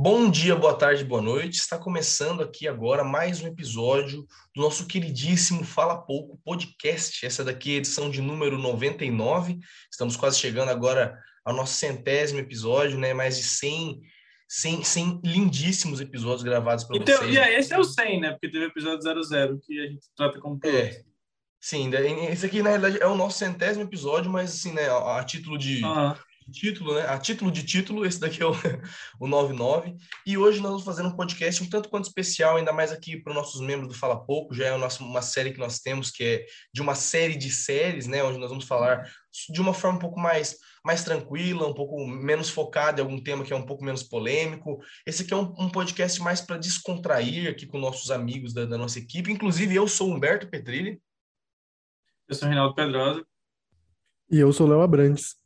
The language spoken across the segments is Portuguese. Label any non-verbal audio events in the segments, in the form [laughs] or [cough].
Bom dia, boa tarde, boa noite. Está começando aqui agora mais um episódio do nosso queridíssimo Fala Pouco podcast. Essa daqui é a edição de número 99. Estamos quase chegando agora ao nosso centésimo episódio, né? Mais de 100, 100, 100 lindíssimos episódios gravados para então, vocês. E aí, esse é o 100, né? Porque teve o episódio 00 que a gente trata como piloto. É. Sim, esse aqui na realidade é o nosso centésimo episódio, mas assim, né, a título de, Aham. Título, né? A título de título, esse daqui é o, [laughs] o 99. E hoje nós vamos fazer um podcast um tanto quanto especial, ainda mais aqui para os nossos membros do Fala Pouco. Já é o nosso, uma série que nós temos, que é de uma série de séries, né? Onde nós vamos falar de uma forma um pouco mais, mais tranquila, um pouco menos focada em algum tema que é um pouco menos polêmico. Esse aqui é um, um podcast mais para descontrair aqui com nossos amigos da, da nossa equipe. Inclusive, eu sou Humberto Petrilli. Eu sou o Reinaldo Pedrosa. E eu sou o Léo Abrantes.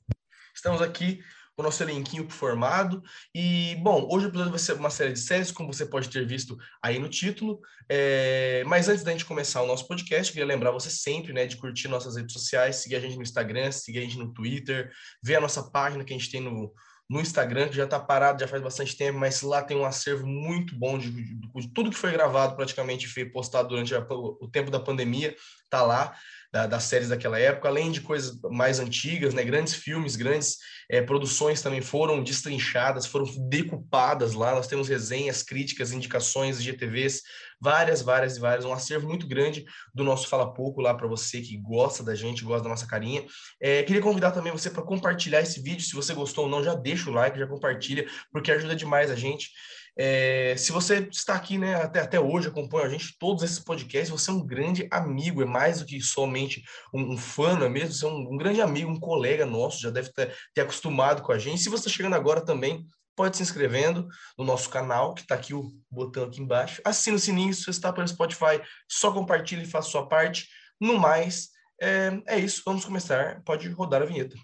Estamos aqui com o nosso elenquinho formado. E, bom, hoje o episódio vai ser uma série de séries, como você pode ter visto aí no título. É, Mas antes da gente começar o nosso podcast, queria lembrar você sempre, né, de curtir nossas redes sociais, seguir a gente no Instagram, seguir a gente no Twitter, ver a nossa página que a gente tem no, no Instagram, que já está parado já faz bastante tempo, mas lá tem um acervo muito bom de, de, de tudo que foi gravado, praticamente foi postado durante a, o tempo da pandemia, tá lá da, das séries daquela época, além de coisas mais antigas, né? Grandes filmes, grandes é, produções também foram destrinchadas, foram decupadas lá. Nós temos resenhas, críticas, indicações, GTVs, várias, várias e várias. Um acervo muito grande do nosso Fala Pouco lá para você que gosta da gente, gosta da nossa carinha. É, queria convidar também você para compartilhar esse vídeo. Se você gostou ou não, já deixa o like, já compartilha, porque ajuda demais a gente. É, se você está aqui né, até, até hoje, acompanha a gente, todos esses podcasts, você é um grande amigo, é mais do que somente um, um fã, não é mesmo? Você é um, um, grande amigo, um colega nosso, já deve ter, ter acostumado com a gente. Se você está chegando agora também, pode se inscrevendo no nosso canal, que está aqui o botão aqui embaixo. Assina o sininho, se você está pelo Spotify, só compartilhe e faça sua parte. No mais, é, é isso, vamos começar. Pode rodar a vinheta.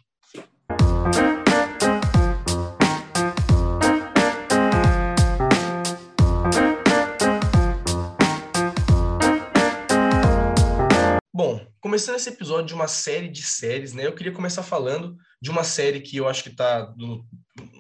Começando esse episódio de uma série de séries, né? Eu queria começar falando de uma série que eu acho que está no,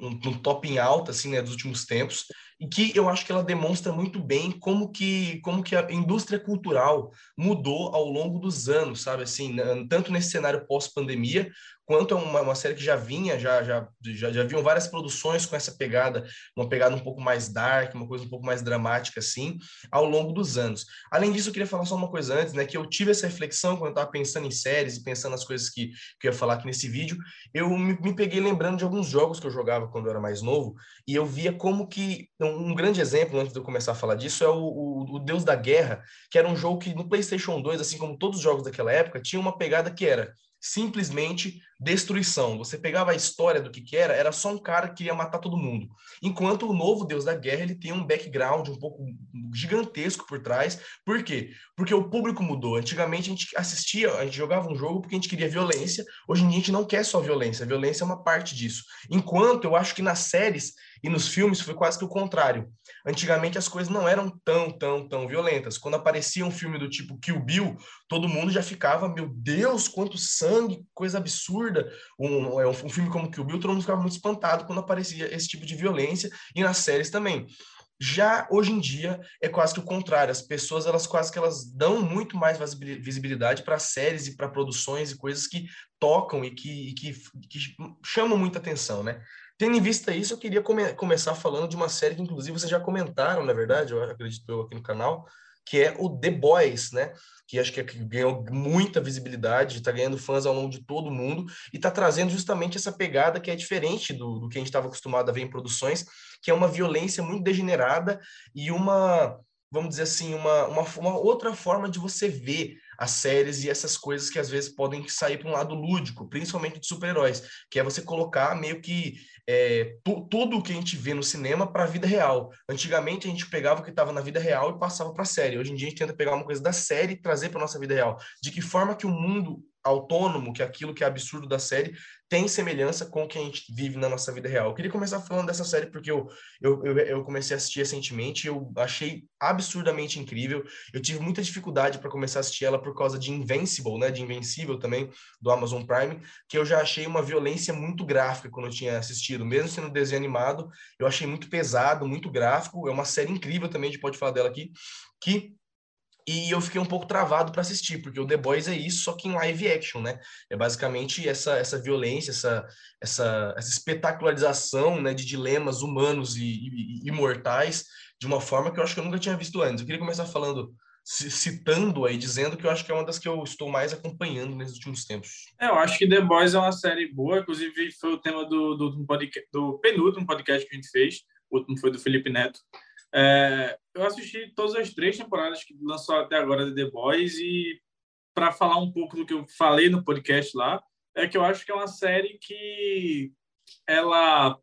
no, no, top em alta, assim, né, dos últimos tempos, e que eu acho que ela demonstra muito bem como que, como que a indústria cultural mudou ao longo dos anos, sabe? Assim, tanto nesse cenário pós-pandemia, quanto é uma, uma, série que já vinha, já, já, já, já viam várias produções com essa pegada, uma pegada um pouco mais dark, uma coisa um pouco mais dramática, assim, ao longo dos anos. Além disso, eu queria falar só uma coisa antes, né, que eu tive essa reflexão quando eu estava pensando em séries e pensando nas coisas que, que eu ia falar aqui nesse vídeo, eu me, me, peguei lembrando de alguns jogos que eu jogava quando eu era mais novo, e eu via como que, um, um grande exemplo, antes de eu começar a falar disso, é o, o, o Deus da Guerra, que era um jogo que no PlayStation 2, assim como todos os jogos daquela época, tinha uma pegada que era simplesmente destruição. Você pegava a história do que, que era, era só um cara que queria matar todo mundo. Enquanto o novo Deus da Guerra, ele tem um background um pouco gigantesco por trás. Por quê? Porque o público mudou. Antigamente a gente assistia, a gente jogava um jogo porque a gente queria violência. Hoje em dia a gente não quer só violência. A violência é uma parte disso. Enquanto eu acho que nas séries e nos filmes foi quase que o contrário. Antigamente as coisas não eram tão, tão, tão violentas. Quando aparecia um filme do tipo Kill Bill, todo mundo já ficava, meu Deus, quanto sangue, coisa absurda. Um, um, um filme como Kill Bill, todo mundo ficava muito espantado quando aparecia esse tipo de violência, e nas séries também. Já hoje em dia é quase que o contrário. As pessoas elas quase que elas dão muito mais visibilidade para séries e para produções e coisas que tocam e que, e que, que chamam muita atenção, né? Tendo em vista isso, eu queria come começar falando de uma série que, inclusive, vocês já comentaram, na verdade, eu acredito eu aqui no canal, que é o The Boys, né? Que acho que ganhou muita visibilidade, está ganhando fãs ao longo de todo mundo e está trazendo justamente essa pegada que é diferente do, do que a gente estava acostumado a ver em produções, que é uma violência muito degenerada e uma, vamos dizer assim, uma, uma, uma outra forma de você ver as séries e essas coisas que às vezes podem sair para um lado lúdico, principalmente de super-heróis, que é você colocar meio que é, tudo o que a gente vê no cinema para a vida real. Antigamente a gente pegava o que estava na vida real e passava para a série. Hoje em dia a gente tenta pegar uma coisa da série e trazer para nossa vida real. De que forma que o mundo autônomo que aquilo que é absurdo da série tem semelhança com o que a gente vive na nossa vida real. Eu queria começar falando dessa série porque eu, eu, eu, eu comecei a assistir recentemente eu achei absurdamente incrível. Eu tive muita dificuldade para começar a assistir ela por causa de Invincible, né, de Invencível também, do Amazon Prime, que eu já achei uma violência muito gráfica quando eu tinha assistido. Mesmo sendo desenho animado, eu achei muito pesado, muito gráfico. É uma série incrível também, a gente pode falar dela aqui, que e eu fiquei um pouco travado para assistir, porque o The Boys é isso, só que em live action, né? É basicamente essa, essa violência, essa, essa, essa espetacularização né, de dilemas humanos e, imortais de uma forma que eu acho que eu nunca tinha visto antes. Eu queria começar falando, citando aí, dizendo que eu acho que é uma das que eu estou mais acompanhando nesses últimos tempos. É, eu acho que The Boys é uma série boa, inclusive foi o tema do, do, do, podcast, do penúltimo podcast que a gente fez, o último foi do Felipe Neto. É, eu assisti todas as três temporadas que lançou até agora de The Boys e para falar um pouco do que eu falei no podcast lá, é que eu acho que é uma série que ela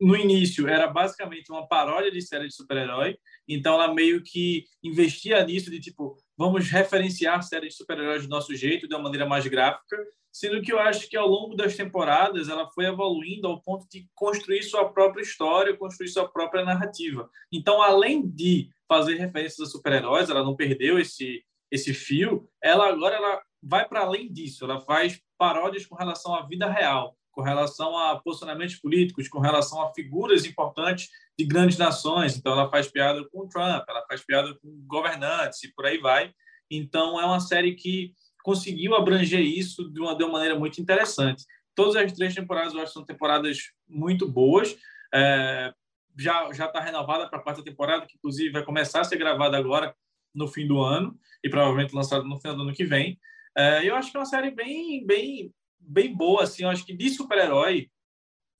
no início era basicamente uma paródia de série de super-herói, então ela meio que investia nisso de tipo, vamos referenciar séries de super-heróis do nosso jeito, de uma maneira mais gráfica, sendo que eu acho que ao longo das temporadas ela foi evoluindo ao ponto de construir sua própria história, construir sua própria narrativa. Então, além de fazer referências a super-heróis, ela não perdeu esse esse fio, ela agora ela vai para além disso, ela faz paródias com relação à vida real, com relação a posicionamentos políticos, com relação a figuras importantes de grandes nações. Então, ela faz piada com o Trump, ela faz piada com governantes e por aí vai. Então, é uma série que conseguiu abranger isso de uma, de uma maneira muito interessante. Todas as três temporadas eu acho são temporadas muito boas. É, já já está renovada para a quarta temporada, que inclusive vai começar a ser gravada agora no fim do ano e provavelmente lançada no final do ano que vem. É, eu acho que é uma série bem bem bem boa assim. Eu acho que de super-herói,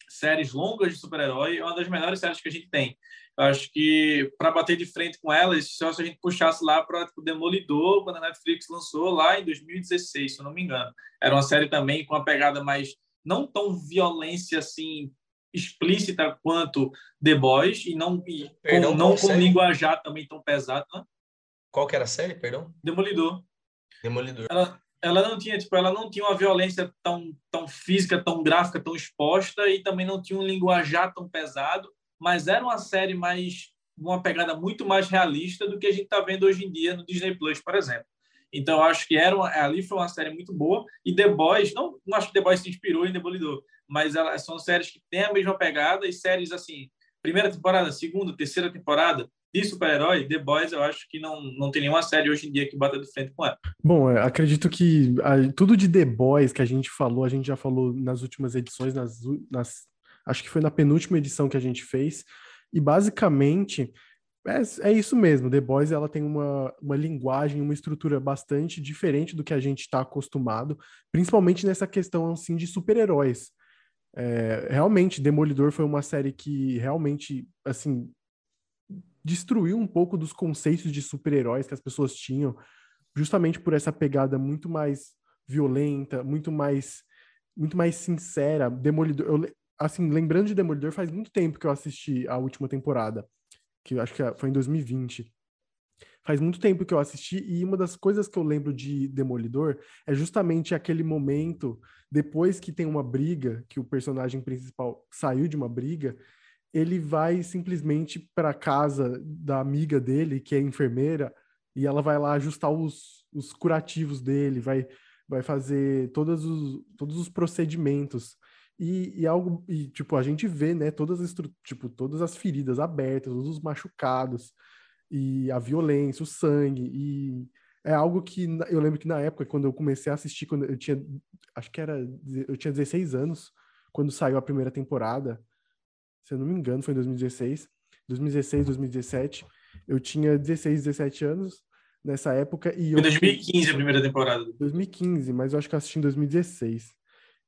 séries longas de super-herói é uma das melhores séries que a gente tem. Eu acho que para bater de frente com elas, só se a gente puxasse lá para o tipo, Demolidor, quando a Netflix lançou lá em 2016, se eu não me engano. Era uma série também com uma pegada mais não tão violência assim explícita quanto The Boys e não e perdão, com, não com série? linguajar também tão pesado. Né? Qual que era a série, perdão? Demolidor. Demolidor. Ela, ela não tinha tipo ela não tinha uma violência tão tão física tão gráfica tão exposta e também não tinha um linguajar tão pesado mas era uma série mais uma pegada muito mais realista do que a gente está vendo hoje em dia no Disney Plus, por exemplo. Então, acho que era uma, ali foi uma série muito boa. E The Boys, não, não acho que The Boys se inspirou em Demolidor, mas elas são séries que têm a mesma pegada e séries assim, primeira temporada, segunda, terceira temporada de super-herói, The Boys, eu acho que não, não tem nenhuma série hoje em dia que bata de frente com ela. Bom, acredito que a, tudo de The Boys que a gente falou, a gente já falou nas últimas edições, nas, nas acho que foi na penúltima edição que a gente fez, e basicamente é, é isso mesmo, The Boys ela tem uma, uma linguagem, uma estrutura bastante diferente do que a gente está acostumado, principalmente nessa questão assim de super-heróis. É, realmente, Demolidor foi uma série que realmente, assim, destruiu um pouco dos conceitos de super-heróis que as pessoas tinham, justamente por essa pegada muito mais violenta, muito mais muito mais sincera. Demolidor, eu, assim, lembrando de Demolidor, faz muito tempo que eu assisti a última temporada, que eu acho que foi em 2020. Faz muito tempo que eu assisti e uma das coisas que eu lembro de Demolidor é justamente aquele momento depois que tem uma briga, que o personagem principal saiu de uma briga, ele vai simplesmente para casa da amiga dele, que é enfermeira, e ela vai lá ajustar os, os curativos dele, vai, vai fazer todos os, todos os procedimentos. E, e, algo, e tipo, a gente vê, né, todas as, tipo, todas as feridas abertas, todos os machucados, e a violência, o sangue, e é algo que eu lembro que na época, quando eu comecei a assistir, quando eu tinha, acho que era, eu tinha 16 anos, quando saiu a primeira temporada, se eu não me engano, foi em 2016, 2016, 2017, eu tinha 16, 17 anos nessa época, e eu... Foi 2015 a primeira temporada. 2015, mas eu acho que eu assisti em 2016.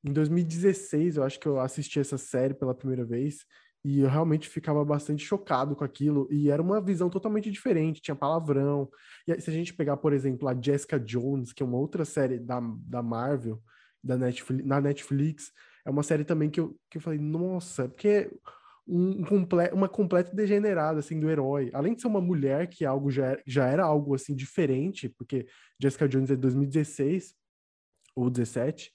Em 2016, eu acho que eu assisti essa série pela primeira vez e eu realmente ficava bastante chocado com aquilo. E era uma visão totalmente diferente, tinha palavrão. E se a gente pegar, por exemplo, a Jessica Jones, que é uma outra série da, da Marvel, da Netflix, na Netflix, é uma série também que eu, que eu falei, nossa, porque um, comple uma completa degenerada assim do herói. Além de ser uma mulher, que é algo já, já era algo assim diferente, porque Jessica Jones é de 2016, ou 17.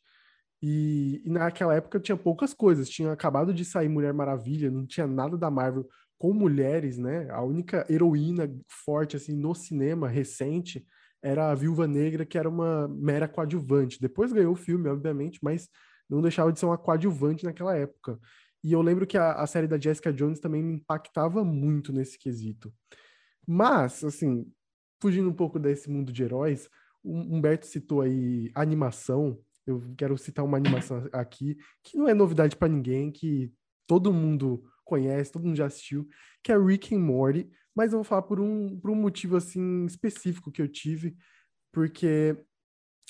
E, e, naquela época tinha poucas coisas. Tinha acabado de sair Mulher Maravilha, não tinha nada da Marvel com mulheres, né? A única heroína forte assim no cinema recente era a Viúva Negra, que era uma mera coadjuvante. Depois ganhou o filme, obviamente, mas não deixava de ser uma coadjuvante naquela época. E eu lembro que a, a série da Jessica Jones também me impactava muito nesse quesito. Mas, assim, fugindo um pouco desse mundo de heróis, o Humberto citou aí animação. Eu quero citar uma animação aqui que não é novidade para ninguém, que todo mundo conhece, todo mundo já assistiu, que é Rick and Morty, mas eu vou falar por um, por um motivo assim específico que eu tive, porque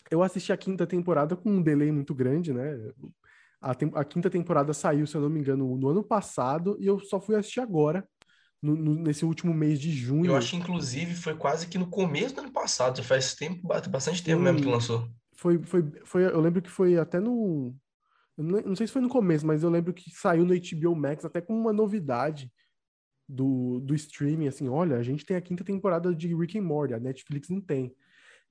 eu assisti a quinta temporada com um delay muito grande, né? A, tem, a quinta temporada saiu, se eu não me engano, no ano passado, e eu só fui assistir agora, no, no, nesse último mês de junho. Eu acho que, inclusive, foi quase que no começo do ano passado, já faz tempo, bastante tempo mesmo que lançou. Foi, foi, foi, eu lembro que foi até no, não sei se foi no começo, mas eu lembro que saiu no HBO Max até com uma novidade do, do streaming, assim, olha, a gente tem a quinta temporada de Rick and Morty, a Netflix não tem.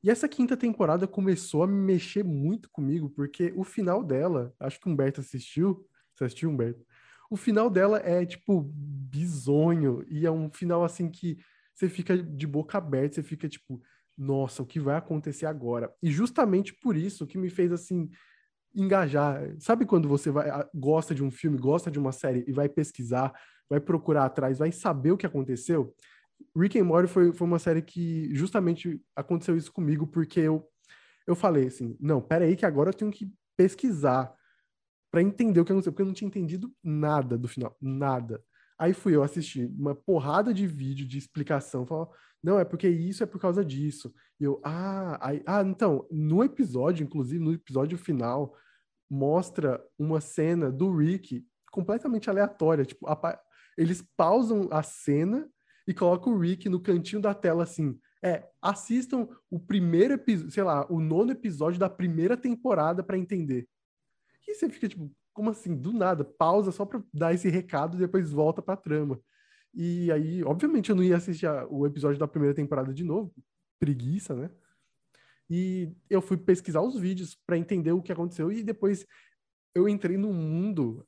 E essa quinta temporada começou a mexer muito comigo, porque o final dela, acho que o Humberto assistiu, você assistiu, Humberto? O final dela é, tipo, bizonho, e é um final, assim, que você fica de boca aberta, você fica, tipo, nossa, o que vai acontecer agora? E justamente por isso que me fez, assim, engajar. Sabe quando você vai, gosta de um filme, gosta de uma série e vai pesquisar, vai procurar atrás, vai saber o que aconteceu? Rick and Morty foi, foi uma série que justamente aconteceu isso comigo, porque eu, eu falei assim, não, peraí que agora eu tenho que pesquisar para entender o que aconteceu, porque eu não tinha entendido nada do final, nada. Aí fui eu assistir uma porrada de vídeo de explicação, falar, não, é porque isso é por causa disso. E eu, ah, aí, ah, então, no episódio, inclusive no episódio final, mostra uma cena do Rick completamente aleatória, tipo, a, eles pausam a cena e colocam o Rick no cantinho da tela assim, é, assistam o primeiro episódio, sei lá, o nono episódio da primeira temporada para entender. E você fica tipo, como assim? Do nada, pausa só para dar esse recado e depois volta pra trama. E aí, obviamente, eu não ia assistir o episódio da primeira temporada de novo, preguiça, né? E eu fui pesquisar os vídeos para entender o que aconteceu e depois eu entrei num mundo.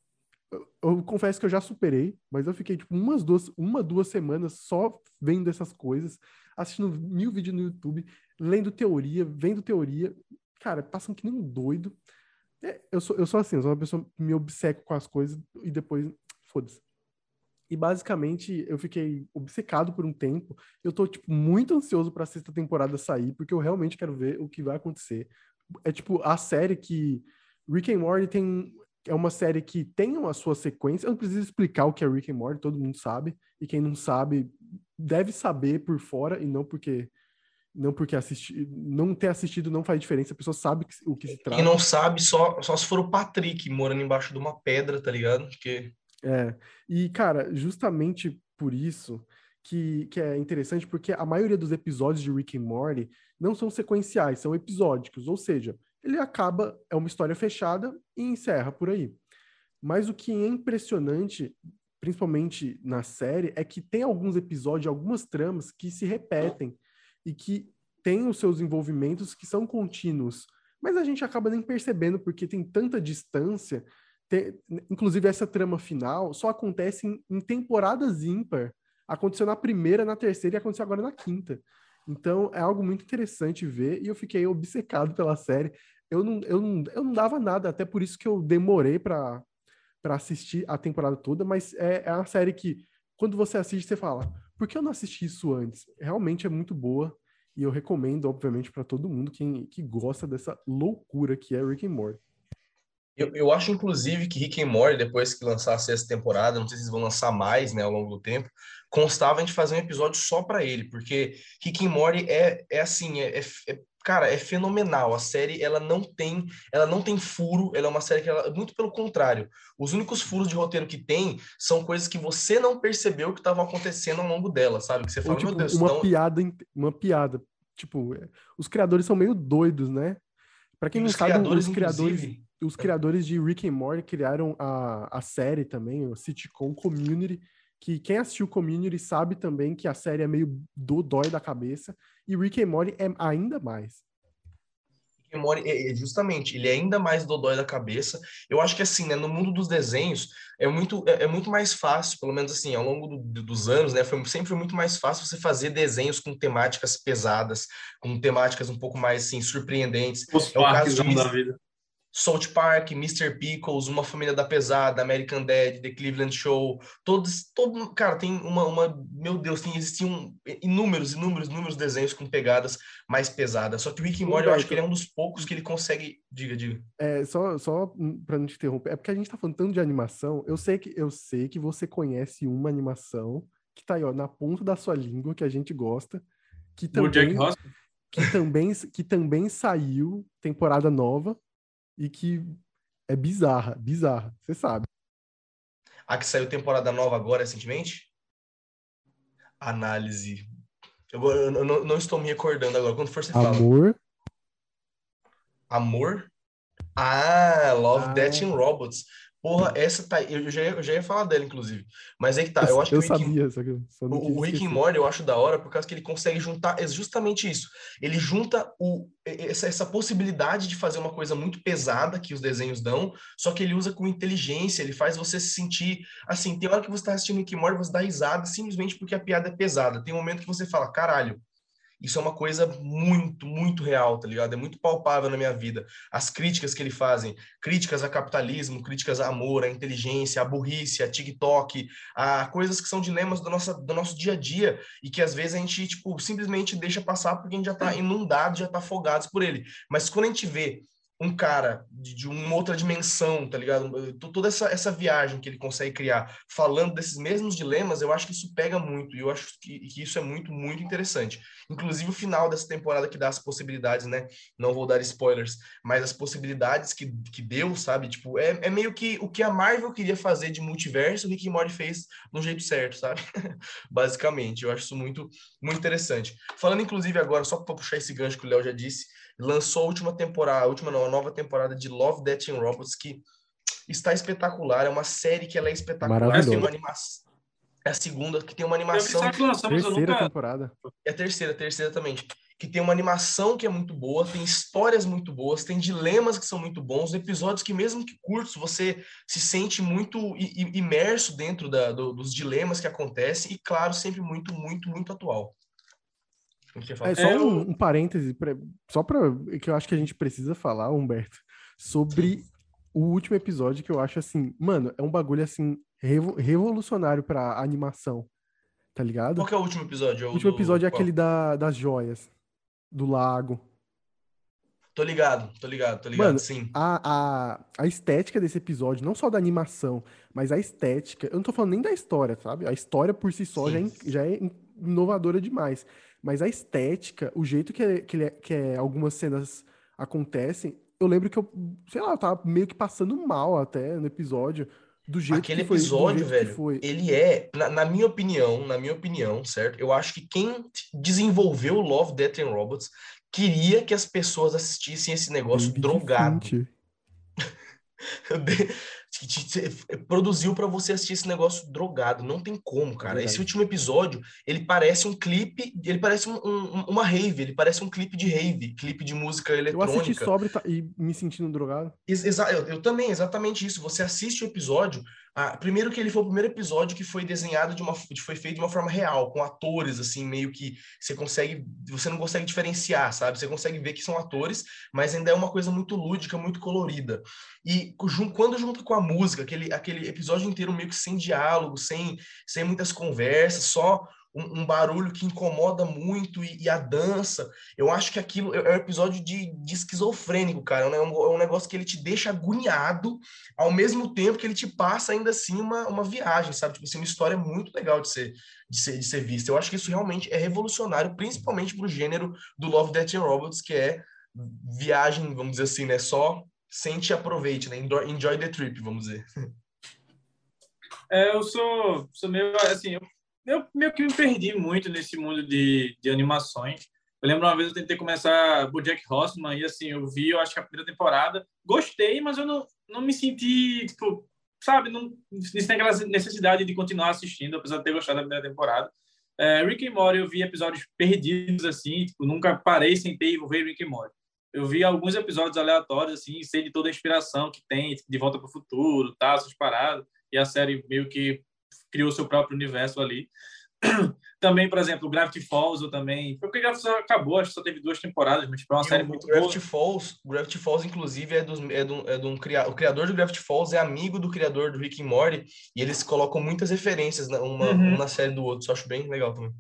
Eu, eu, confesso que eu já superei, mas eu fiquei tipo umas duas, uma duas semanas só vendo essas coisas, assistindo mil vídeos no YouTube, lendo teoria, vendo teoria, cara, passando que nem um doido. É, eu, sou, eu sou assim, eu sou uma pessoa que me obceco com as coisas e depois, foda-se. E basicamente eu fiquei obcecado por um tempo. Eu tô, tipo, muito ansioso pra sexta temporada sair, porque eu realmente quero ver o que vai acontecer. É tipo, a série que. Rick and Morty tem. É uma série que tem uma sua sequência. Eu não preciso explicar o que é Rick and Morty, todo mundo sabe. E quem não sabe, deve saber por fora e não porque não porque assistir, não ter assistido não faz diferença, a pessoa sabe o que se trata. Quem não sabe, só, só se for o Patrick morando embaixo de uma pedra, tá ligado? Porque... É, e cara, justamente por isso que, que é interessante, porque a maioria dos episódios de Rick and Morty não são sequenciais, são episódicos, ou seja, ele acaba, é uma história fechada e encerra por aí. Mas o que é impressionante, principalmente na série, é que tem alguns episódios, algumas tramas que se repetem e que tem os seus envolvimentos que são contínuos, mas a gente acaba nem percebendo porque tem tanta distância. Tem, inclusive, essa trama final só acontece em, em temporadas ímpar. Aconteceu na primeira, na terceira e aconteceu agora na quinta. Então é algo muito interessante ver e eu fiquei obcecado pela série. Eu não, eu não, eu não dava nada, até por isso que eu demorei para assistir a temporada toda, mas é, é uma série que, quando você assiste, você fala: por que eu não assisti isso antes? Realmente é muito boa e eu recomendo, obviamente, para todo mundo quem, que gosta dessa loucura que é Rick and Morty. Eu, eu acho, inclusive, que Rick and Morty, depois que lançasse essa temporada, não sei se eles vão lançar mais, né, ao longo do tempo, constava a gente fazer um episódio só para ele, porque Rick and Morty é, é assim, é, é, é, cara, é fenomenal. A série, ela não tem, ela não tem furo, ela é uma série que ela, muito pelo contrário. Os únicos furos de roteiro que tem são coisas que você não percebeu que estavam acontecendo ao longo dela, sabe? Que você fala, Ou, tipo, meu Deus, uma não... piada, uma piada. Tipo, os criadores são meio doidos, né? Para quem e não sabe, criadores, os criadores, inclusive os criadores de Rick and Morty criaram a, a série também, o sitcom Community, que quem assistiu Community sabe também que a série é meio do dói da cabeça, e Rick and Morty é ainda mais. Rick and Morty, é, é, justamente, ele é ainda mais dodói da cabeça. Eu acho que assim, né, no mundo dos desenhos, é muito, é, é muito mais fácil, pelo menos assim, ao longo do, dos anos, né, foi sempre foi muito mais fácil você fazer desenhos com temáticas pesadas, com temáticas um pouco mais assim surpreendentes. Os é o caso de da vida. South Park, Mr. Pickles, Uma Família da Pesada, American Dad, The Cleveland Show, todos, todo, cara, tem uma, uma meu Deus, tem, existiam inúmeros, inúmeros, inúmeros desenhos com pegadas mais pesadas, só que o Rick and Morty, eu acho que ele é um dos poucos que ele consegue, diga, diga. É, só, só para não te interromper, é porque a gente tá falando tanto de animação, eu sei que, eu sei que você conhece uma animação que tá aí, ó, na ponta da sua língua, que a gente gosta, que também... Que também, que também saiu temporada nova, e que é bizarra, bizarra, você sabe. A que saiu temporada nova agora, recentemente? Análise. Eu, eu não, não, estou me recordando agora. Quando for, você fala. Amor. Amor? Ah, Love, ah. Death and Robots. Porra, essa tá. Eu já, eu já ia falar dela, inclusive. Mas é que tá. Eu acho eu que o Rick, sabia, só que só o, o Rick and Morty eu acho da hora por causa que ele consegue juntar. É justamente isso. Ele junta o, essa, essa possibilidade de fazer uma coisa muito pesada que os desenhos dão, só que ele usa com inteligência. Ele faz você se sentir. Assim, tem hora que você tá assistindo Rick and Morty, você dá risada simplesmente porque a piada é pesada. Tem um momento que você fala, caralho isso é uma coisa muito, muito real, tá ligado? É muito palpável na minha vida. As críticas que ele fazem, críticas a capitalismo, críticas a amor, a inteligência, a burrice, a TikTok, a coisas que são dilemas do nosso, do nosso dia a dia e que às vezes a gente, tipo, simplesmente deixa passar porque a gente já tá inundado, já tá afogado por ele. Mas quando a gente vê um cara de, de, uma outra dimensão, tá ligado? Toda essa, essa viagem que ele consegue criar, falando desses mesmos dilemas, eu acho que isso pega muito, e eu acho que, que, isso é muito, muito interessante. Inclusive o final dessa temporada que dá as possibilidades, né? Não vou dar spoilers, mas as possibilidades que, que deu, sabe? Tipo, é, é meio que o que a Marvel queria fazer de multiverso, o Rick Mori fez no jeito certo, sabe? [laughs] Basicamente, eu acho isso muito, muito interessante. Falando, inclusive, agora, só para puxar esse gancho que o Léo já disse, lançou a última temporada, a última não, a nova temporada de Love, Death and Robots, que está espetacular, é uma série que ela é espetacular, tem uma animação. É a segunda, que tem uma animação. Que terceira nunca... temporada. É a terceira, a terceira também. Que tem uma animação que é muito boa, tem histórias muito boas, tem dilemas que são muito bons, episódios que, mesmo que curtos, você se sente muito imerso dentro da, do, dos dilemas que acontecem, e, claro, sempre muito, muito, muito atual. É só é, um, um parêntese, pra, só para que eu acho que a gente precisa falar, Humberto, sobre Sim. o último episódio que eu acho assim, mano, é um bagulho assim revo, revolucionário para animação, tá ligado? Qual que é o último episódio? O último do... episódio é aquele da, das joias, do lago. Tô ligado, tô ligado, tô ligado, Mano, sim. A, a, a estética desse episódio, não só da animação, mas a estética, eu não tô falando nem da história, sabe? A história por si só já é, já é inovadora demais. Mas a estética, o jeito que, que, é, que é, algumas cenas acontecem, eu lembro que eu, sei lá, eu tava meio que passando mal até no episódio. Do jeito Aquele que foi, episódio, velho, ele é, na, na, minha opinião, na minha opinião, certo? Eu acho que quem desenvolveu Love, Death and Robots queria que as pessoas assistissem esse negócio David drogado. [laughs] produziu para você assistir esse negócio drogado. Não tem como, cara. É esse último episódio, ele parece um clipe, ele parece um, um, uma rave, ele parece um clipe de rave, clipe de música eletrônica. Eu assisti sobre e me sentindo drogado. Exa eu, eu, também, exatamente isso. Você assiste o episódio, ah, primeiro que ele foi o primeiro episódio que foi desenhado de uma foi feito de uma forma real, com atores assim, meio que você consegue, você não consegue diferenciar, sabe? Você consegue ver que são atores, mas ainda é uma coisa muito lúdica, muito colorida. E quando junta com a música, aquele aquele episódio inteiro meio que sem diálogo, sem sem muitas conversas, só um, um, barulho que incomoda muito e, e, a dança. Eu acho que aquilo é, é um episódio de, de esquizofrênico, cara. É um, é um, negócio que ele te deixa agoniado, ao mesmo tempo que ele te passa ainda assim uma, uma viagem, sabe? Tipo assim, uma história muito legal de ser, de ser, de ser vista. Eu acho que isso realmente é revolucionário, principalmente para o gênero do Love, Death and Robots, que é viagem, vamos dizer assim, né? Só sente e aproveite, né? Enjoy the trip, vamos dizer. É, eu sou, sou meio assim, eu eu meio que me perdi muito nesse mundo de, de animações. Eu lembro uma vez eu tentei começar Bojack Horseman e assim, eu vi, eu acho que a primeira temporada, gostei, mas eu não, não me senti, tipo, sabe, não, não tem aquela necessidade de continuar assistindo, apesar de ter gostado da primeira temporada. É, Rick and Morty, eu vi episódios perdidos, assim, tipo, nunca parei, sentei e vou ver Rick and Morty. Eu vi alguns episódios aleatórios, assim, sei de toda a inspiração que tem, De Volta para o Futuro, tá, essas paradas, e a série meio que criou seu próprio universo ali. [clears throat] também, por exemplo, Gravity Falls, eu também. Porque Gravity Falls acabou, acho que só teve duas temporadas, mas tipo, é uma e série muito Gravity boa. Falls, Gravity Falls, inclusive, é, dos, é, do, é do um, o criador do Gravity Falls é amigo do criador do Rick and Morty, e eles colocam muitas referências, né, uma, uhum. um na série do outro. Isso eu acho bem legal também.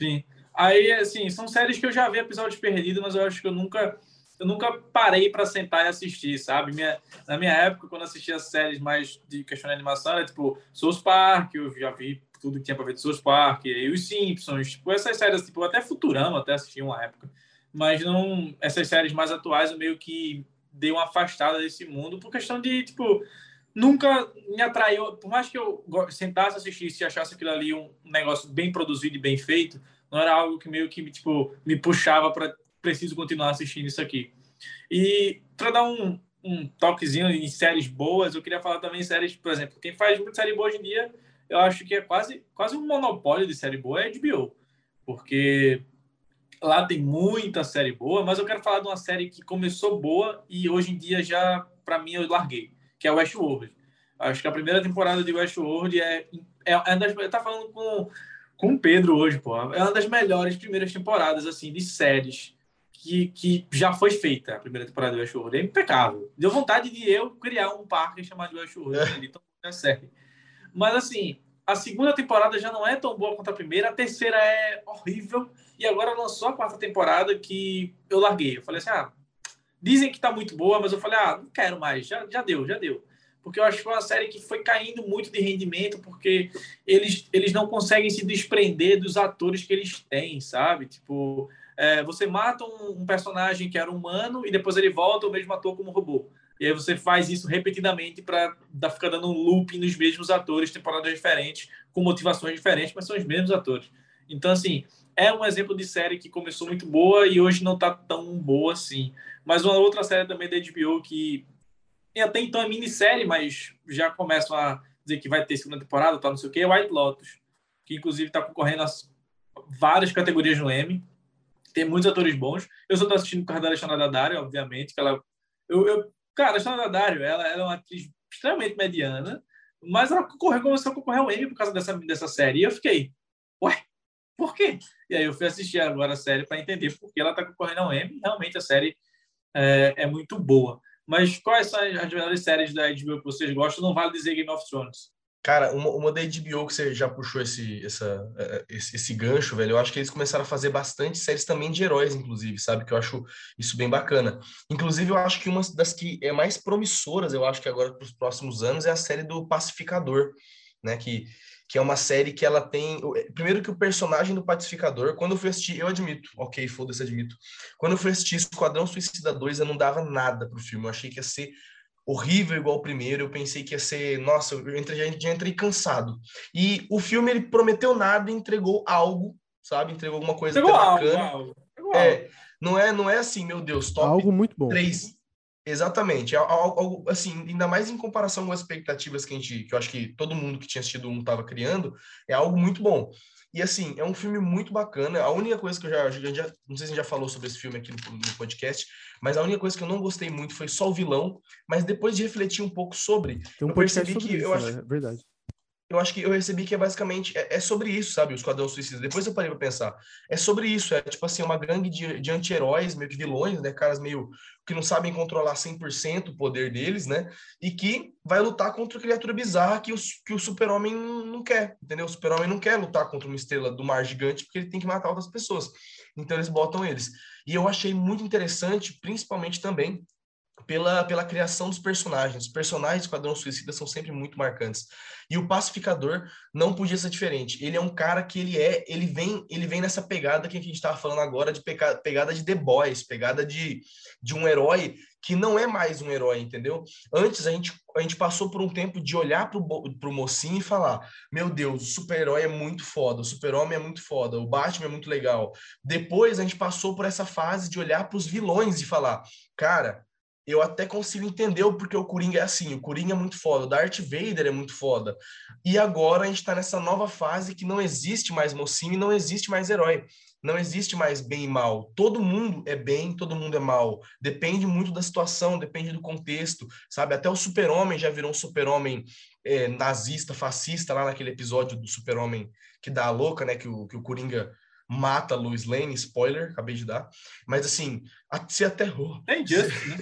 Sim. Aí, assim, são séries que eu já vi episódios perdidos, mas eu acho que eu nunca eu nunca parei para sentar e assistir, sabe? Minha, na minha época, quando assistia séries mais de questão de animação, era tipo South Park, eu já vi tudo que tinha para ver de South Park, e os Simpsons, tipo, essas séries, tipo, até Futurama até assisti uma época. Mas não, essas séries mais atuais eu meio que dei uma afastada desse mundo por questão de, tipo, nunca me atraiu, por mais que eu sentasse assistisse e achasse aquilo ali um negócio bem produzido e bem feito, não era algo que meio que, tipo, me puxava para preciso continuar assistindo isso aqui. E para dar um, um toquezinho em séries boas, eu queria falar também em séries, por exemplo, quem faz muita série boa hoje em dia eu acho que é quase, quase um monopólio de série boa é a HBO. Porque lá tem muita série boa, mas eu quero falar de uma série que começou boa e hoje em dia já, para mim, eu larguei, que é Westworld. Acho que a primeira temporada de Westworld é. é, é das, eu tava falando com, com o Pedro hoje, pô. É uma das melhores primeiras temporadas, assim, de séries que, que já foi feita a primeira temporada de Westworld. É impecável. Deu vontade de eu criar um parque chamado Westworld. É. Então, é série. Mas, assim, a segunda temporada já não é tão boa quanto a primeira, a terceira é horrível, e agora lançou a quarta temporada que eu larguei. Eu falei assim, ah, dizem que tá muito boa, mas eu falei, ah, não quero mais, já, já deu, já deu. Porque eu acho que foi uma série que foi caindo muito de rendimento, porque eles, eles não conseguem se desprender dos atores que eles têm, sabe? Tipo, é, você mata um, um personagem que era humano e depois ele volta o mesmo ator como robô. E aí você faz isso repetidamente para ficar dando um loop nos mesmos atores, temporadas diferentes, com motivações diferentes, mas são os mesmos atores. Então, assim, é um exemplo de série que começou muito boa e hoje não está tão boa assim. Mas uma outra série também da HBO que até então é minissérie, mas já começam a dizer que vai ter segunda temporada, tá, não sei o que, é White Lotus, que inclusive está concorrendo a várias categorias no Emmy. Tem muitos atores bons. Eu só estou assistindo por causa da Alexandra Daddario, obviamente, que ela... Eu, eu Cara, a Sandra Dario, ela, ela é uma atriz extremamente mediana, mas ela concorreu, começou a concorrer ao Emmy por causa dessa, dessa série. E eu fiquei, ué, por quê? E aí eu fui assistir agora a série para entender por que ela está concorrendo ao Emmy. Realmente a série é, é, muito boa. Mas quais são as melhores séries da HBO que vocês gostam? Não vale dizer Game of Thrones. Cara, uma, uma da HBO que você já puxou esse, essa, é, é, esse, esse, gancho, velho, eu acho que eles começaram a fazer bastante séries também de heróis, inclusive, sabe? Que eu acho isso bem bacana. Inclusive, eu acho que uma das que é mais promissoras, eu acho que agora para os próximos anos, é a série do Pacificador, né? Que, que é uma série que ela tem. Primeiro que o personagem do Pacificador, quando eu fui assistir, eu admito, ok, foda-se, admito. Quando eu fui assistir Esquadrão Suicida 2, eu não dava nada pro filme. Eu achei que ia ser horrível igual o primeiro. Eu pensei que ia ser, nossa, eu entrei, já entrei cansado. E o filme ele prometeu nada e entregou algo, sabe? Entregou alguma coisa entregou bacana. Algo, algo. É, não é, não é assim, meu Deus, top algo muito bom. Três. Exatamente, é algo assim, ainda mais em comparação com as expectativas que a gente, que eu acho que todo mundo que tinha assistido um estava criando, é algo muito bom. E assim, é um filme muito bacana. A única coisa que eu já, já não sei se a gente já falou sobre esse filme aqui no, no, podcast, mas a única coisa que eu não gostei muito foi só o vilão. Mas depois de refletir um pouco sobre, Tem um eu percebi que isso, eu acho, é verdade eu acho que eu recebi que é basicamente é, é sobre isso, sabe? O Esquadrão Suicida. Depois eu parei pra pensar. É sobre isso, é tipo assim, uma gangue de, de anti-heróis, meio que vilões, né? Caras meio que não sabem controlar 100% o poder deles, né? E que vai lutar contra criatura bizarra que o, que o super-homem não quer, entendeu? O super-homem não quer lutar contra uma estrela do mar gigante porque ele tem que matar outras pessoas. Então eles botam eles. E eu achei muito interessante, principalmente também, pela, pela criação dos personagens. Os personagens do Esquadrão Suicida são sempre muito marcantes. E o Pacificador não podia ser diferente. Ele é um cara que ele é, ele vem, ele vem nessa pegada que a gente estava falando agora de pegada de The Boys, pegada de, de um herói que não é mais um herói, entendeu? Antes a gente, a gente passou por um tempo de olhar pro, pro mocinho e falar: Meu Deus, o super-herói é muito foda, o super-homem é muito foda, o Batman é muito legal. Depois a gente passou por essa fase de olhar para os vilões e falar: Cara, eu até consigo entender o porquê o Coringa é assim. O Coringa é muito foda, o Darth Vader é muito foda. E agora a gente tá nessa nova fase que não existe mais mocinho e não existe mais herói. Não existe mais bem e mal. Todo mundo é bem, todo mundo é mal. Depende muito da situação, depende do contexto, sabe? Até o super-homem já virou um super-homem é, nazista, fascista, lá naquele episódio do super-homem que dá a louca, né? Que o, que o Coringa mata a Lois Lane, spoiler, acabei de dar. Mas assim, se aterrou. É injusto, né?